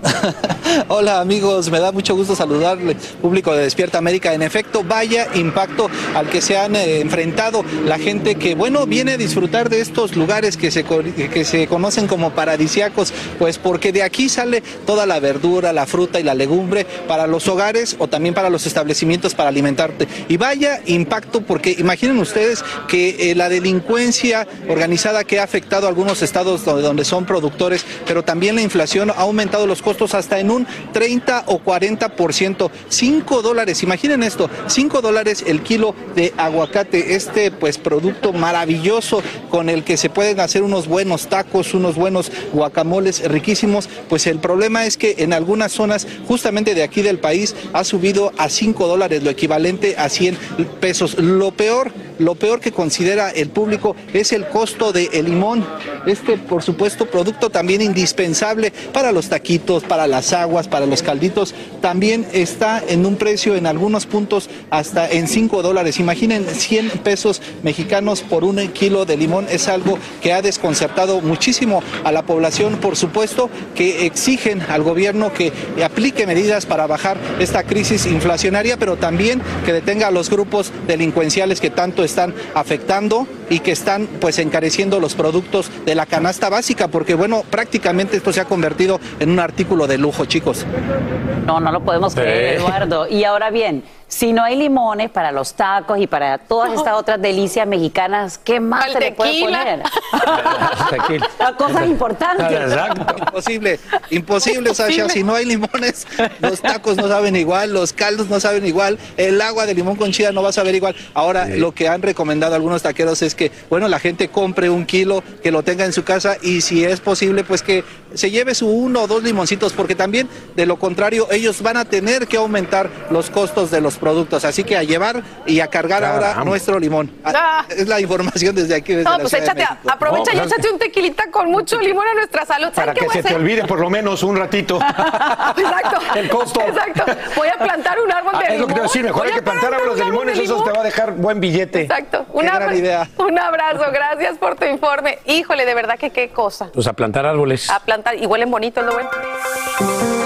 Hola amigos, me da mucho gusto saludarle, público de Despierta América. En efecto, vaya impacto al que se han eh, enfrentado la gente que, bueno, viene a disfrutar de estos lugares que se, que se conocen como paradisiacos, pues porque de aquí sale toda la verdura, la fruta y la legumbre para los hogares o también para los establecimientos para alimentarte. Y vaya impacto porque imaginen ustedes que eh, la delincuencia organizada que ha afectado a algunos estados donde, donde son productores, pero también la inflación ha aumentado los costos hasta en un 30 o 40%. 5 dólares, imaginen esto, 5 dólares el kilo de aguacate, este pues producto maravilloso con el que se pueden hacer unos buenos tacos, unos buenos guacamoles riquísimos, pues el problema es que en algunas zonas justamente de aquí del país ha subido a 5 dólares, lo equivalente a 100 pesos. Lo peor, lo peor que considera el público es el costo del limón. Este, por supuesto, producto también indispensable para los taquitos, para las aguas, para los calditos, también está en un precio en algunos puntos hasta en 5 dólares. Imaginen 100 pesos mexicanos por un kilo de limón. Es algo que ha desconcertado muchísimo a la población. Por supuesto que exigen al gobierno que aplique medidas para bajar esta crisis inflacionaria, pero también que detenga a los grupos delincuenciales que tanto están afectando y que están pues encareciendo los productos de la canasta básica, porque bueno, prácticamente esto se ha convertido en un artículo de lujo, chicos. No, no lo podemos creer, Sí. Eduardo. Y ahora bien, si no hay limones para los tacos y para todas estas otras delicias mexicanas, ¿qué más Al se le puede tequila. poner? A cosas importantes. Imposible, imposible, Sasha. Si no hay limones, los tacos no saben igual, los caldos no saben igual, el agua de limón con chía no va a saber igual. Ahora, lo que han recomendado algunos taqueros es que, bueno, la gente compre un kilo, que lo tenga en su casa y si es posible, pues que se lleve su uno o dos limoncitos, porque también, de lo contrario, ellos van a tener que aumentar los costos de los productos. Así que a llevar y a cargar ahora nuestro limón. Ah, ah. Es la información desde aquí. Desde no, pues échate, aprovecha y pues, échate un tequilita con mucho limón a nuestra salud. Para que se te olvide por lo menos un ratito. Exacto. El costo. Exacto. Voy a plantar un árbol ah, de limón. Es lo que te voy a decir, mejor hay que plantar árboles de limones, limón. eso te va a dejar buen billete. Exacto. Una, gran idea. Un abrazo, gracias por tu informe. Híjole, de verdad que qué cosa. Pues a plantar árboles. A plantar, y huelen bonito, lo ven.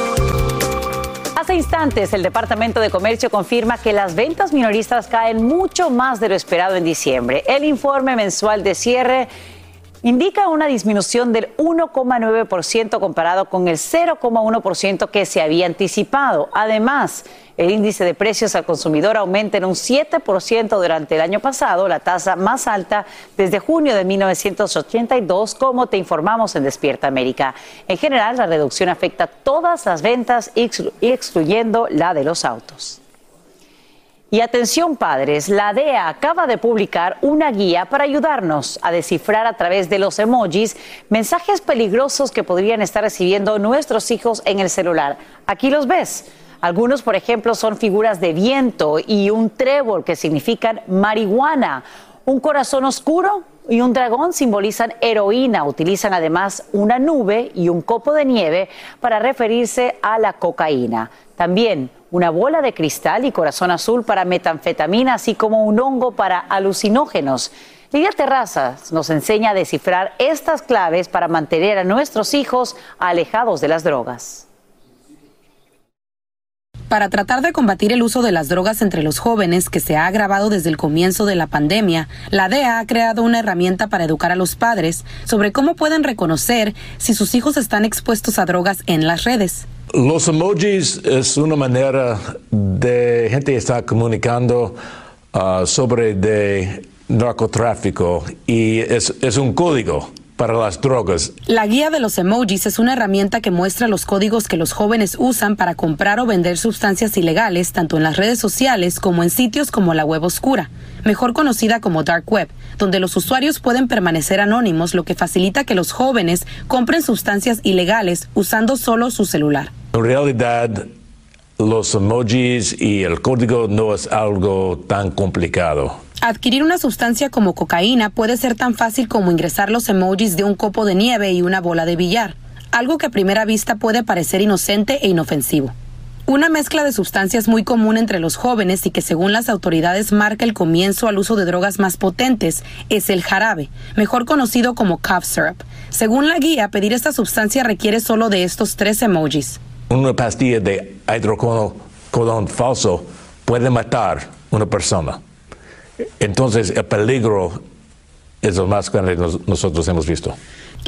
Este instantes, el Departamento de Comercio confirma que las ventas minoristas caen mucho más de lo esperado en diciembre. El informe mensual de cierre indica una disminución del 1,9% comparado con el 0,1% que se había anticipado. Además, el índice de precios al consumidor aumenta en un 7% durante el año pasado, la tasa más alta desde junio de 1982, como te informamos en Despierta América. En general, la reducción afecta todas las ventas, excluyendo la de los autos. Y atención padres, la DEA acaba de publicar una guía para ayudarnos a descifrar a través de los emojis mensajes peligrosos que podrían estar recibiendo nuestros hijos en el celular. Aquí los ves. Algunos, por ejemplo, son figuras de viento y un trébol que significan marihuana. Un corazón oscuro y un dragón simbolizan heroína. Utilizan además una nube y un copo de nieve para referirse a la cocaína. También una bola de cristal y corazón azul para metanfetamina, así como un hongo para alucinógenos. Lidia Terrazas nos enseña a descifrar estas claves para mantener a nuestros hijos alejados de las drogas. Para tratar de combatir el uso de las drogas entre los jóvenes, que se ha agravado desde el comienzo de la pandemia, la DEA ha creado una herramienta para educar a los padres sobre cómo pueden reconocer si sus hijos están expuestos a drogas en las redes. Los emojis es una manera de gente está comunicando uh, sobre de narcotráfico y es, es un código para las drogas. La guía de los emojis es una herramienta que muestra los códigos que los jóvenes usan para comprar o vender sustancias ilegales tanto en las redes sociales como en sitios como la web oscura, mejor conocida como dark web, donde los usuarios pueden permanecer anónimos, lo que facilita que los jóvenes compren sustancias ilegales usando solo su celular. En realidad, los emojis y el código no es algo tan complicado. Adquirir una sustancia como cocaína puede ser tan fácil como ingresar los emojis de un copo de nieve y una bola de billar, algo que a primera vista puede parecer inocente e inofensivo. Una mezcla de sustancias muy común entre los jóvenes y que según las autoridades marca el comienzo al uso de drogas más potentes es el jarabe, mejor conocido como cough syrup. Según la guía, pedir esta sustancia requiere solo de estos tres emojis. Una pastilla de hidrocodón falso puede matar una persona. Entonces, el peligro es lo más grande que nosotros hemos visto.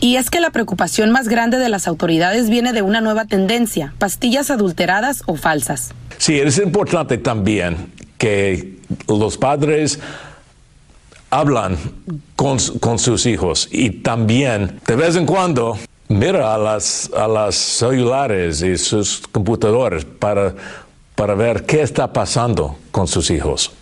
Y es que la preocupación más grande de las autoridades viene de una nueva tendencia, pastillas adulteradas o falsas. Sí, es importante también que los padres hablan con, con sus hijos y también de vez en cuando mira a las, a las celulares y sus computadores para, para ver qué está pasando con sus hijos.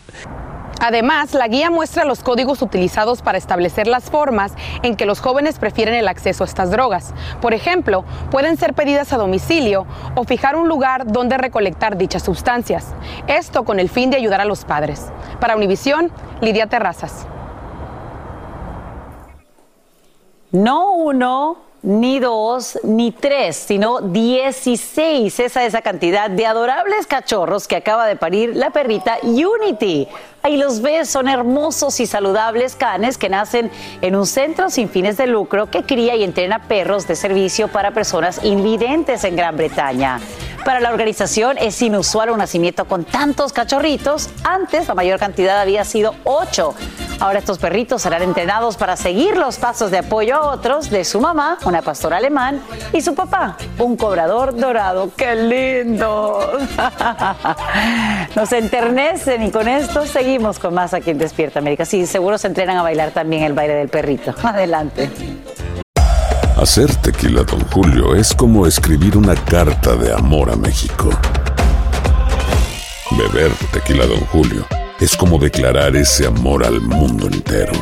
Además, la guía muestra los códigos utilizados para establecer las formas en que los jóvenes prefieren el acceso a estas drogas. Por ejemplo, pueden ser pedidas a domicilio o fijar un lugar donde recolectar dichas sustancias. Esto con el fin de ayudar a los padres. Para Univisión, Lidia Terrazas. No uno ni dos, ni tres, sino dieciséis. Esa es la cantidad de adorables cachorros que acaba de parir la perrita Unity. Ahí los ves, son hermosos y saludables canes que nacen en un centro sin fines de lucro que cría y entrena perros de servicio para personas invidentes en Gran Bretaña. Para la organización es inusual un nacimiento con tantos cachorritos. Antes la mayor cantidad había sido ocho. Ahora estos perritos serán entrenados para seguir los pasos de apoyo a otros de su mamá, una pastora alemán, y su papá, un cobrador dorado. ¡Qué lindo! Nos enternecen y con esto seguimos con más aquí en Despierta América. Sí, seguro se entrenan a bailar también el baile del perrito. Adelante. Hacer tequila, don Julio, es como escribir una carta de amor a México. Beber tequila, don Julio, es como declarar ese amor al mundo entero.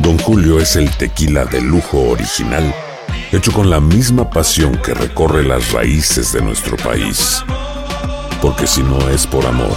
Don Julio es el tequila de lujo original, hecho con la misma pasión que recorre las raíces de nuestro país. Porque si no es por amor,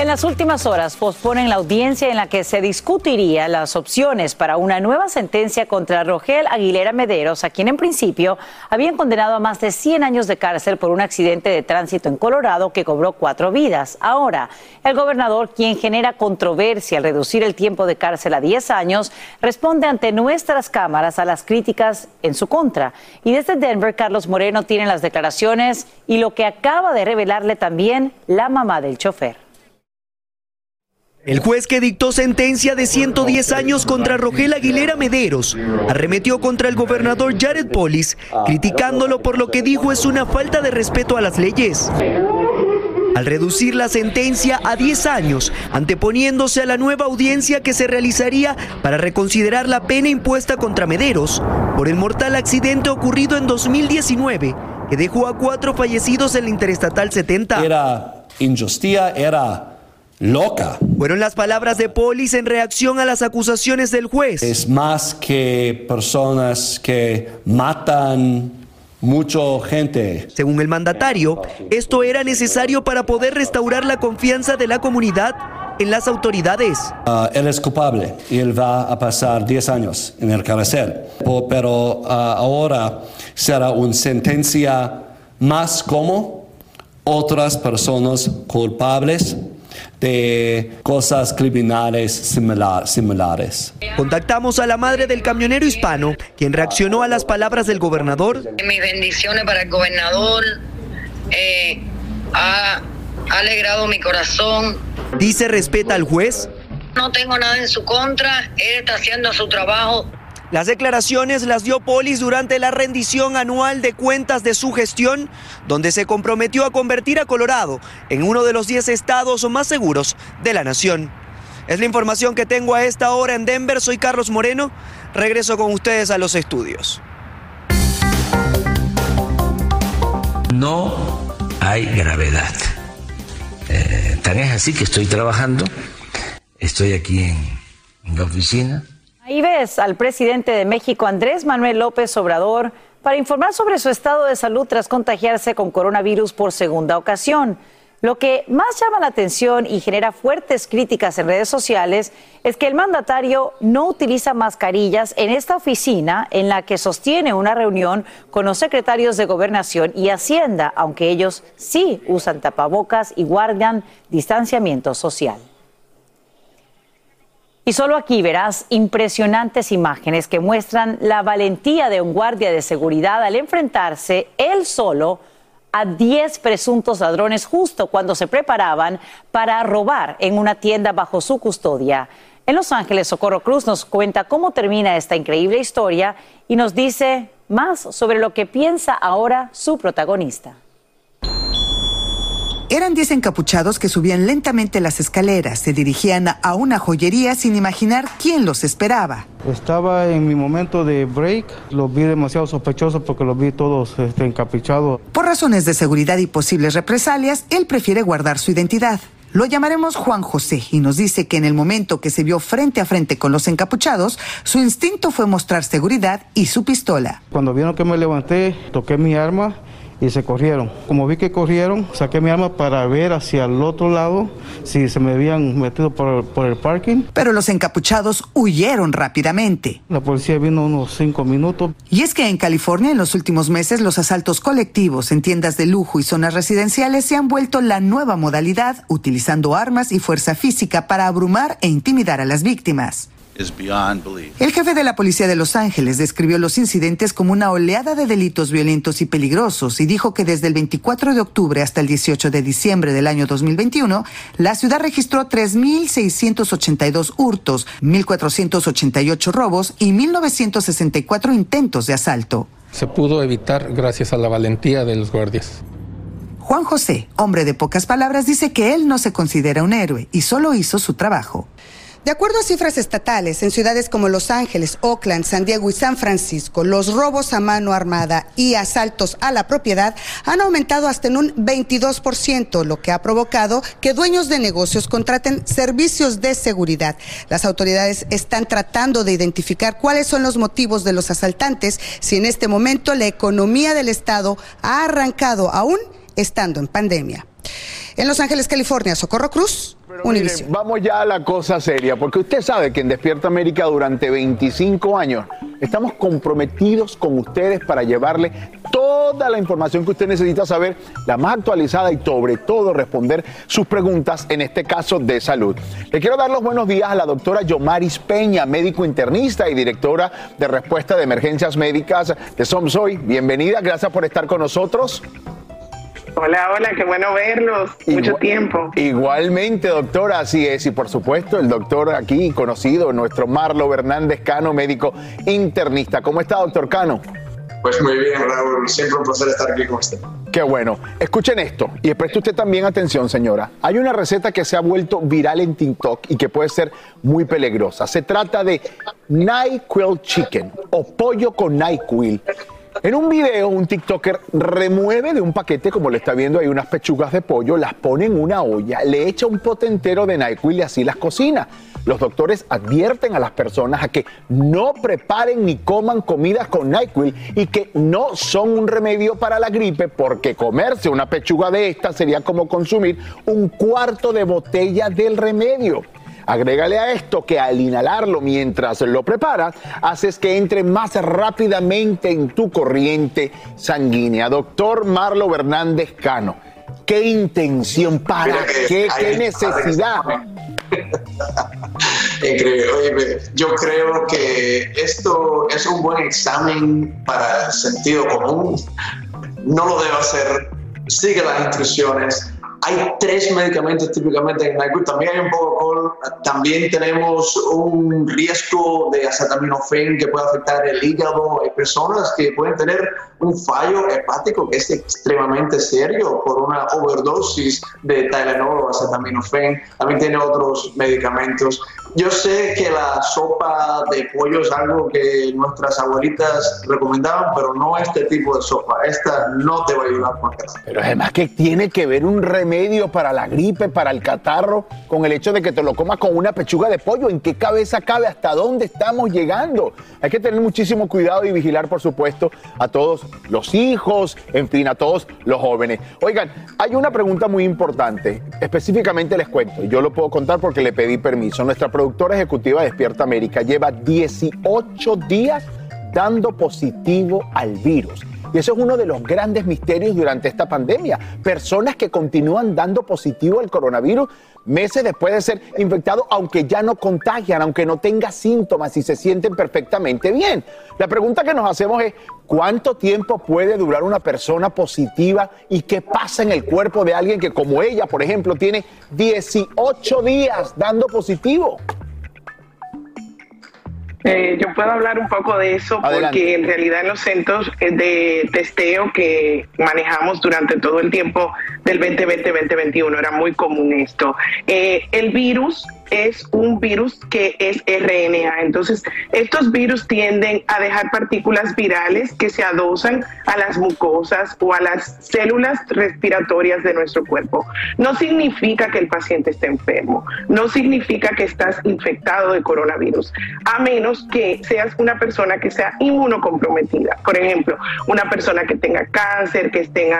En las últimas horas posponen la audiencia en la que se discutiría las opciones para una nueva sentencia contra Rogel Aguilera Mederos, a quien en principio habían condenado a más de 100 años de cárcel por un accidente de tránsito en Colorado que cobró cuatro vidas. Ahora, el gobernador, quien genera controversia al reducir el tiempo de cárcel a 10 años, responde ante nuestras cámaras a las críticas en su contra. Y desde Denver, Carlos Moreno tiene las declaraciones y lo que acaba de revelarle también la mamá del chofer. El juez que dictó sentencia de 110 años contra Rogel Aguilera Mederos arremetió contra el gobernador Jared Polis, criticándolo por lo que dijo es una falta de respeto a las leyes. Al reducir la sentencia a 10 años, anteponiéndose a la nueva audiencia que se realizaría para reconsiderar la pena impuesta contra Mederos por el mortal accidente ocurrido en 2019 que dejó a cuatro fallecidos en la Interestatal 70. Era injusticia, era loca. Fueron las palabras de Polis en reacción a las acusaciones del juez. Es más que personas que matan mucha gente. Según el mandatario, esto era necesario para poder restaurar la confianza de la comunidad en las autoridades. Ah, él es culpable y él va a pasar 10 años en el cárcel. Pero ah, ahora será una sentencia más como otras personas culpables de cosas criminales similar- similares. Contactamos a la madre del camionero hispano, quien reaccionó a las palabras del gobernador. Mis bendiciones para el gobernador. eh, ha, ha alegrado mi corazón. Dice respeta al juez. No tengo nada en su contra. Él está haciendo su trabajo. Las declaraciones las dio Polis durante la rendición anual de cuentas de su gestión, donde se comprometió a convertir a Colorado en uno de los 10 estados más seguros de la nación. Es la información que tengo a esta hora en Denver. Soy Carlos Moreno. Regreso con ustedes a los estudios. No hay gravedad. Eh, tan es así que estoy trabajando, estoy aquí en, en la oficina. Ahí ves al presidente de México, Andrés Manuel López Obrador, para informar sobre su estado de salud tras contagiarse con coronavirus por segunda ocasión. Lo que más llama la atención y genera fuertes críticas en redes sociales es que el mandatario no utiliza mascarillas en esta oficina en la que sostiene una reunión con los secretarios de Gobernación y Hacienda, aunque ellos sí usan tapabocas y guardan distanciamiento social. Y solo aquí verás impresionantes imágenes que muestran la valentía de un guardia de seguridad al enfrentarse él solo a 10 presuntos ladrones justo cuando se preparaban para robar en una tienda bajo su custodia. En Los Ángeles, Socorro Cruz nos cuenta cómo termina esta increíble historia y nos dice más sobre lo que piensa ahora su protagonista. Eran 10 encapuchados que subían lentamente las escaleras, se dirigían a una joyería sin imaginar quién los esperaba. Estaba en mi momento de break, los vi demasiado sospechosos porque los vi todos este, encapuchados. Por razones de seguridad y posibles represalias, él prefiere guardar su identidad. Lo llamaremos Juan José y nos dice que en el momento que se vio frente a frente con los encapuchados, su instinto fue mostrar seguridad y su pistola. Cuando vieron que me levanté, toqué mi arma y se corrieron. Como vi que corrieron, saqué mi arma para ver hacia el otro lado si se me habían metido por, por el parking. Pero los encapuchados huyeron rápidamente. La policía vino unos cinco minutos. Y es que en California en los últimos meses los asaltos colectivos en tiendas de lujo y zonas residenciales se han vuelto la nueva modalidad utilizando armas y fuerza física para abrumar e intimidar a las víctimas. El jefe de la policía de Los Ángeles describió los incidentes como una oleada de delitos violentos y peligrosos y dijo que desde el 24 de octubre hasta el 18 de diciembre del año 2021, la ciudad registró 3.682 hurtos, 1.488 robos y 1.964 intentos de asalto. Se pudo evitar gracias a la valentía de los guardias. Juan José, hombre de pocas palabras, dice que él no se considera un héroe y solo hizo su trabajo. De acuerdo a cifras estatales, en ciudades como Los Ángeles, Oakland, San Diego y San Francisco, los robos a mano armada y asaltos a la propiedad han aumentado hasta en un 22%, lo que ha provocado que dueños de negocios contraten servicios de seguridad. Las autoridades están tratando de identificar cuáles son los motivos de los asaltantes, si en este momento la economía del Estado ha arrancado aún estando en pandemia. En Los Ángeles, California, Socorro Cruz, Univision. vamos ya a la cosa seria, porque usted sabe que en Despierta América durante 25 años estamos comprometidos con ustedes para llevarle toda la información que usted necesita saber, la más actualizada y sobre todo responder sus preguntas, en este caso de salud. Le quiero dar los buenos días a la doctora Yomaris Peña, médico internista y directora de respuesta de emergencias médicas de SOMSOY. Bienvenida, gracias por estar con nosotros. Hola, hola, qué bueno verlos. Mucho tiempo. Igualmente, doctora, así es. Y por supuesto, el doctor aquí conocido, nuestro Marlo Hernández Cano, médico internista. ¿Cómo está, doctor Cano? Pues muy bien, Raúl. Siempre un placer estar aquí con usted. Qué bueno. Escuchen esto y preste usted también atención, señora. Hay una receta que se ha vuelto viral en TikTok y que puede ser muy peligrosa. Se trata de NyQuil Chicken o pollo con NyQuil. En un video, un TikToker remueve de un paquete, como le está viendo ahí, unas pechugas de pollo, las pone en una olla, le echa un pote entero de NyQuil y así las cocina. Los doctores advierten a las personas a que no preparen ni coman comidas con NyQuil y que no son un remedio para la gripe porque comerse una pechuga de esta sería como consumir un cuarto de botella del remedio. Agrégale a esto que al inhalarlo mientras lo preparas, haces que entre más rápidamente en tu corriente sanguínea. Doctor Marlo Hernández Cano, ¿qué intención? ¿Para qué? ¿Qué necesidad? Increíble. Oye, yo creo que esto es un buen examen para el sentido común. No lo debe hacer. Sigue las instrucciones hay tres medicamentos típicamente en NyQuil, también hay un poco también tenemos un riesgo de acetaminofén que puede afectar el hígado. Hay personas que pueden tener un fallo hepático que es extremadamente serio por una overdosis de Tylenol o acetaminofén. También tiene otros medicamentos. Yo sé que la sopa de pollo es algo que nuestras abuelitas recomendaban, pero no este tipo de sopa. Esta no te va a ayudar con nada. Pero además que tiene que ver un remedio para la gripe, para el catarro, con el hecho de que te lo comas con una pechuga de pollo. ¿En qué cabeza cabe? ¿Hasta dónde estamos llegando? Hay que tener muchísimo cuidado y vigilar, por supuesto, a todos los hijos, en fin, a todos los jóvenes. Oigan, hay una pregunta muy importante. Específicamente les cuento, yo lo puedo contar porque le pedí permiso. Nuestra productora ejecutiva de Despierta América lleva 18 días dando positivo al virus. Y eso es uno de los grandes misterios durante esta pandemia. Personas que continúan dando positivo al coronavirus meses después de ser infectados, aunque ya no contagian, aunque no tengan síntomas y se sienten perfectamente bien. La pregunta que nos hacemos es, ¿cuánto tiempo puede durar una persona positiva y qué pasa en el cuerpo de alguien que como ella, por ejemplo, tiene 18 días dando positivo? Eh, yo puedo hablar un poco de eso porque en realidad en los centros de testeo que manejamos durante todo el tiempo del 2020-2021 era muy común esto. Eh, el virus es un virus que es RNA. Entonces, estos virus tienden a dejar partículas virales que se adosan a las mucosas o a las células respiratorias de nuestro cuerpo. No significa que el paciente esté enfermo, no significa que estás infectado de coronavirus, a menos que seas una persona que sea inmunocomprometida. Por ejemplo, una persona que tenga cáncer, que esté en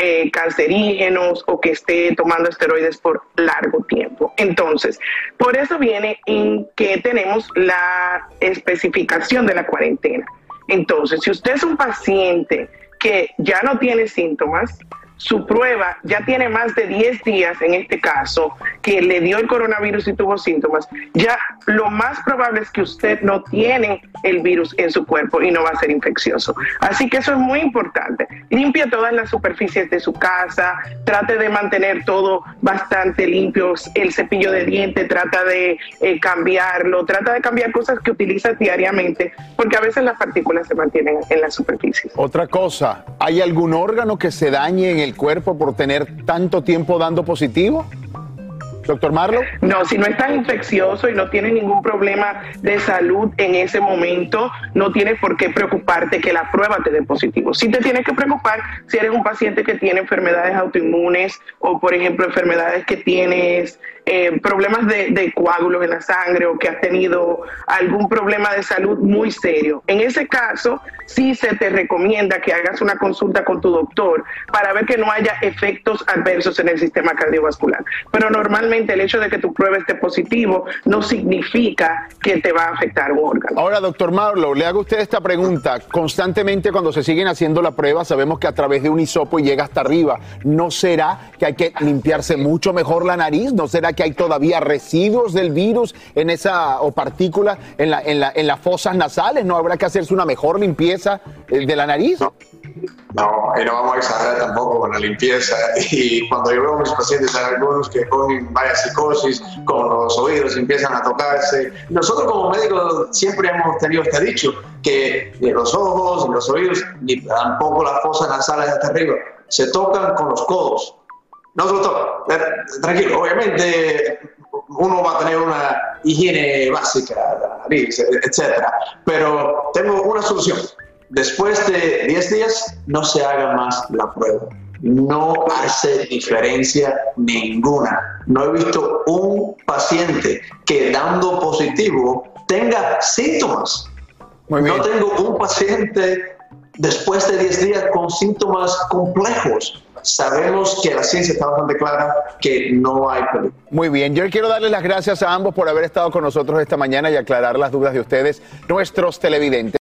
anticancerígenos o que esté tomando esteroides por largo tiempo. Entonces, por eso viene en que tenemos la especificación de la cuarentena. Entonces, si usted es un paciente que ya no tiene síntomas, su prueba ya tiene más de 10 días en este caso que le dio el coronavirus y tuvo síntomas, ya lo más probable es que usted no tiene el virus en su cuerpo y no va a ser infeccioso. Así que eso es muy importante. Limpia todas las superficies de su casa, trate de mantener todo bastante limpio, el cepillo de diente, trata de eh, cambiarlo, trata de cambiar cosas que utilizas diariamente, porque a veces las partículas se mantienen en la superficie. Otra cosa, ¿hay algún órgano que se dañe en el cuerpo por tener tanto tiempo dando positivo? Doctor Marlo. No, si no estás infeccioso y no tienes ningún problema de salud en ese momento, no tienes por qué preocuparte que la prueba te dé positivo. Sí te tienes que preocupar si eres un paciente que tiene enfermedades autoinmunes o, por ejemplo, enfermedades que tienes eh, problemas de, coágulos en la sangre o que has tenido algún problema de salud muy serio. En ese caso, sí se te recomienda que hagas una consulta con tu doctor para ver que no haya efectos adversos en el sistema cardiovascular. Pero normalmente el hecho de que tu prueba esté positivo no significa que te va a afectar un órgano. Ahora, doctor Marlow, le hago usted esta pregunta. Constantemente cuando se siguen haciendo la prueba, sabemos que a través de un hisopo llega hasta arriba. ¿No será que hay que limpiarse mucho mejor la nariz? ¿No será que que hay todavía residuos del virus en esa o partículas en, la, en, la, en las fosas nasales? ¿No habrá que hacerse una mejor limpieza eh, de la nariz? No, y no vamos a exagerar tampoco con la limpieza. Y cuando yo veo a mis pacientes, hay algunos que cogen varias psicosis con los oídos, empiezan a tocarse. Nosotros como médicos siempre hemos tenido este dicho, que ni los ojos, ni los oídos, ni tampoco las fosas nasales hasta arriba, se tocan con los codos. No doctor, tranquilo, obviamente uno va a tener una higiene básica de la nariz, etcétera, pero tengo una solución. Después de 10 días, no se haga más la prueba. No hace diferencia ninguna. No he visto un paciente que dando positivo tenga síntomas. No tengo un paciente después de 10 días con síntomas complejos sabemos que la ciencia está bastante clara que no hay peligro. Muy bien, yo quiero darles las gracias a ambos por haber estado con nosotros esta mañana y aclarar las dudas de ustedes, nuestros televidentes.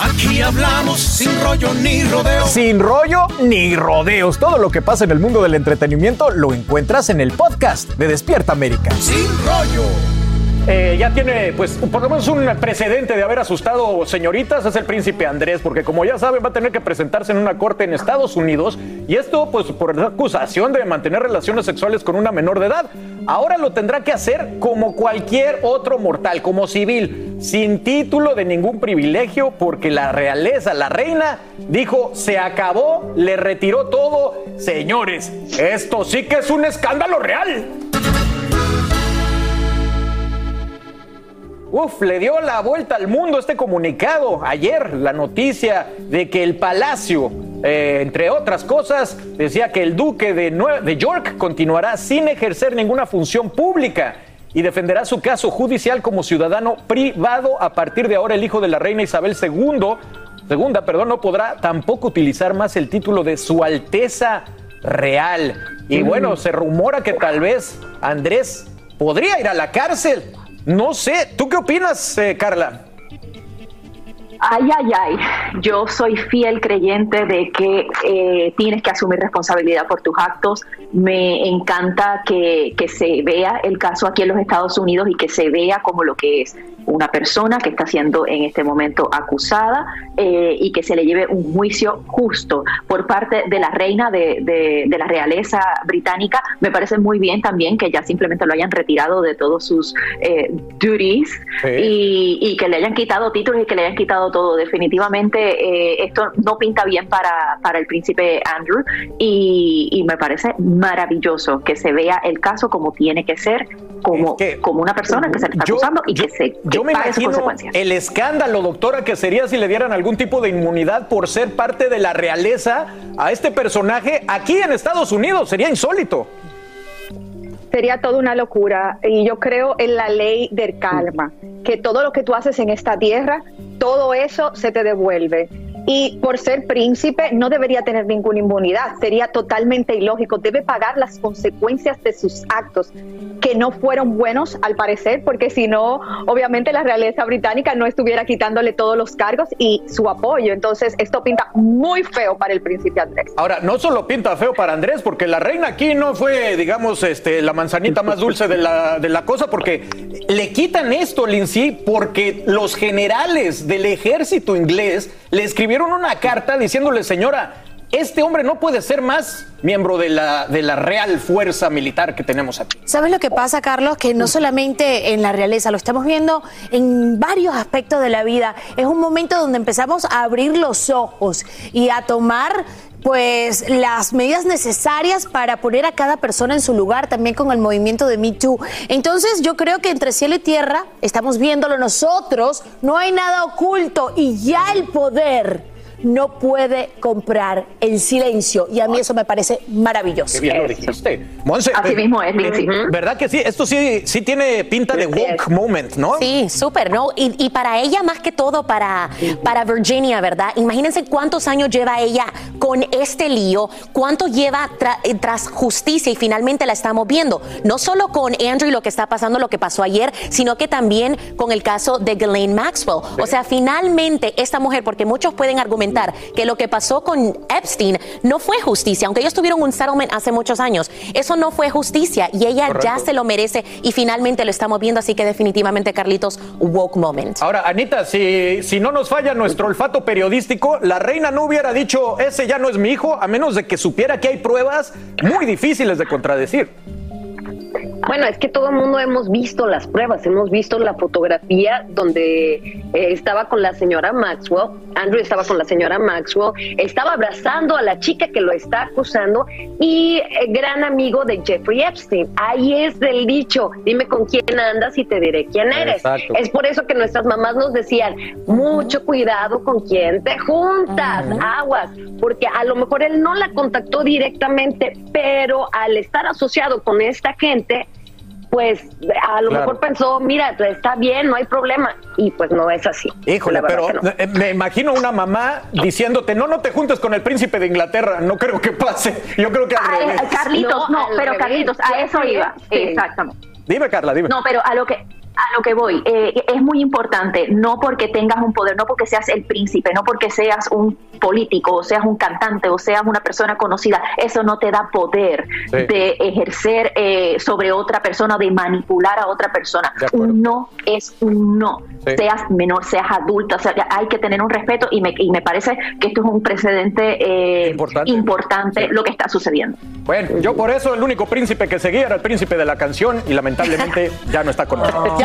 Aquí hablamos sin rollo ni rodeos. Sin rollo ni rodeos. Todo lo que pasa en el mundo del entretenimiento lo encuentras en el podcast de Despierta América. Sin rollo. Eh, ya tiene, pues, por lo menos un precedente de haber asustado señoritas, es el príncipe Andrés, porque como ya saben, va a tener que presentarse en una corte en Estados Unidos, y esto, pues, por la acusación de mantener relaciones sexuales con una menor de edad. Ahora lo tendrá que hacer como cualquier otro mortal, como civil, sin título de ningún privilegio, porque la realeza, la reina, dijo, se acabó, le retiró todo. Señores, esto sí que es un escándalo real. Uf, le dio la vuelta al mundo este comunicado. Ayer la noticia de que el Palacio, eh, entre otras cosas, decía que el duque de, de York continuará sin ejercer ninguna función pública y defenderá su caso judicial como ciudadano privado. A partir de ahora, el hijo de la reina Isabel II, segunda, perdón, no podrá tampoco utilizar más el título de Su Alteza Real. Y bueno, se rumora que tal vez Andrés podría ir a la cárcel no sé, ¿tú qué opinas, eh, Carla? Ay, ay, ay. Yo soy fiel creyente de que eh, tienes que asumir responsabilidad por tus actos. Me encanta que, que, se vea el caso aquí en los Estados Unidos y que se vea como lo que es una persona que está siendo en este momento acusada eh, y que se le lleve un juicio justo por parte de la reina de, de, la realeza británica. Me parece muy bien también que ya simplemente lo hayan retirado de todos sus eh, duties y, y, que le hayan quitado títulos y que le hayan quitado todo. Definitivamente eh, esto no pinta bien para, para el príncipe Andrew y, y, me parece maravilloso que se vea el caso como tiene que ser, como, como una persona que se le está acusando y que se yo me imagino el escándalo, doctora, que sería si le dieran algún tipo de inmunidad por ser parte de la realeza a este personaje aquí en Estados Unidos. Sería insólito. Sería toda una locura. Y yo creo en la ley del karma, que todo lo que tú haces en esta tierra, todo eso se te devuelve y por ser príncipe no debería tener ninguna inmunidad, sería totalmente ilógico, debe pagar las consecuencias de sus actos. que no fueron buenos al parecer, porque si no, obviamente la realeza británica no estuviera quitándole todos los cargos y su apoyo. Entonces, esto pinta muy feo para el príncipe Andrés. Ahora, no solo pinta feo para Andrés, porque la reina aquí no fue, digamos, este, la manzanita más dulce de la, de la cosa, porque le quitan esto, Lindsay, porque los generales del ejército inglés le escribieron una carta diciéndole, señora, este hombre no puede ser más miembro de la, de la real fuerza militar que tenemos aquí. ¿Sabes lo que pasa, Carlos? Que no solamente en la realeza, lo estamos viendo en varios aspectos de la vida. Es un momento donde empezamos a abrir los ojos y a tomar pues las medidas necesarias para poner a cada persona en su lugar, también con el movimiento de Me Too. Entonces yo creo que entre cielo y tierra estamos viéndolo nosotros, no hay nada oculto y ya el poder no puede comprar el silencio. Y a mí eso me parece maravilloso. Qué bien lo dijiste. Monse, Así mismo es, Lindsay. ¿Verdad que sí? Esto sí, sí tiene pinta de woke moment, ¿no? Sí, súper, ¿no? Y, y para ella más que todo, para, para Virginia, ¿verdad? Imagínense cuántos años lleva ella con este lío, cuánto lleva tra- eh, tras justicia y finalmente la estamos viendo. No solo con Andrew y lo que está pasando, lo que pasó ayer, sino que también con el caso de Ghislaine Maxwell. O sea, finalmente esta mujer, porque muchos pueden argumentar que lo que pasó con Epstein no fue justicia, aunque ellos tuvieron un settlement hace muchos años, eso no fue justicia y ella ya se lo merece y finalmente lo estamos viendo, así que definitivamente, Carlitos, woke moment. Ahora, Anita, si, si no nos falla nuestro olfato periodístico, la reina no hubiera dicho, ese ya no es mi hijo, a menos de que supiera que hay pruebas muy difíciles de contradecir. Bueno, es que todo el mundo hemos visto las pruebas, hemos visto la fotografía donde eh, estaba con la señora Maxwell, Andrew estaba con la señora Maxwell, estaba abrazando a la chica que lo está acusando y eh, gran amigo de Jeffrey Epstein. Ahí es del dicho, dime con quién andas y te diré quién eres. Exacto. Es por eso que nuestras mamás nos decían, mucho cuidado con quién te juntas, aguas, porque a lo mejor él no la contactó directamente, pero al estar asociado con esta gente, pues a lo Claro. mejor pensó, mira, está bien, no hay problema, y pues no es así. Híjole, pero no. eh, me imagino una mamá diciéndote, no, no te juntes con el príncipe de Inglaterra, no creo que pase. Yo creo que al revés. Carlitos, no, al pero revés. Carlitos, a eso iba. Sí. Exactamente. Dime, Carla, dime. No, pero a lo que a lo que voy, eh, es muy importante, no porque tengas un poder, no porque seas el príncipe, no porque seas un político, o seas un cantante, o seas una persona conocida, eso no te da poder Sí. de ejercer eh, sobre otra persona, de manipular a otra persona. Un no es un no, Sí. seas menor, seas adulta, o sea, hay que tener un respeto y me, y me parece que esto es un precedente eh, Importante. importante lo que está sucediendo. Bueno, yo por eso el único príncipe que seguía era el príncipe de la canción y lamentablemente ya no está con nosotros.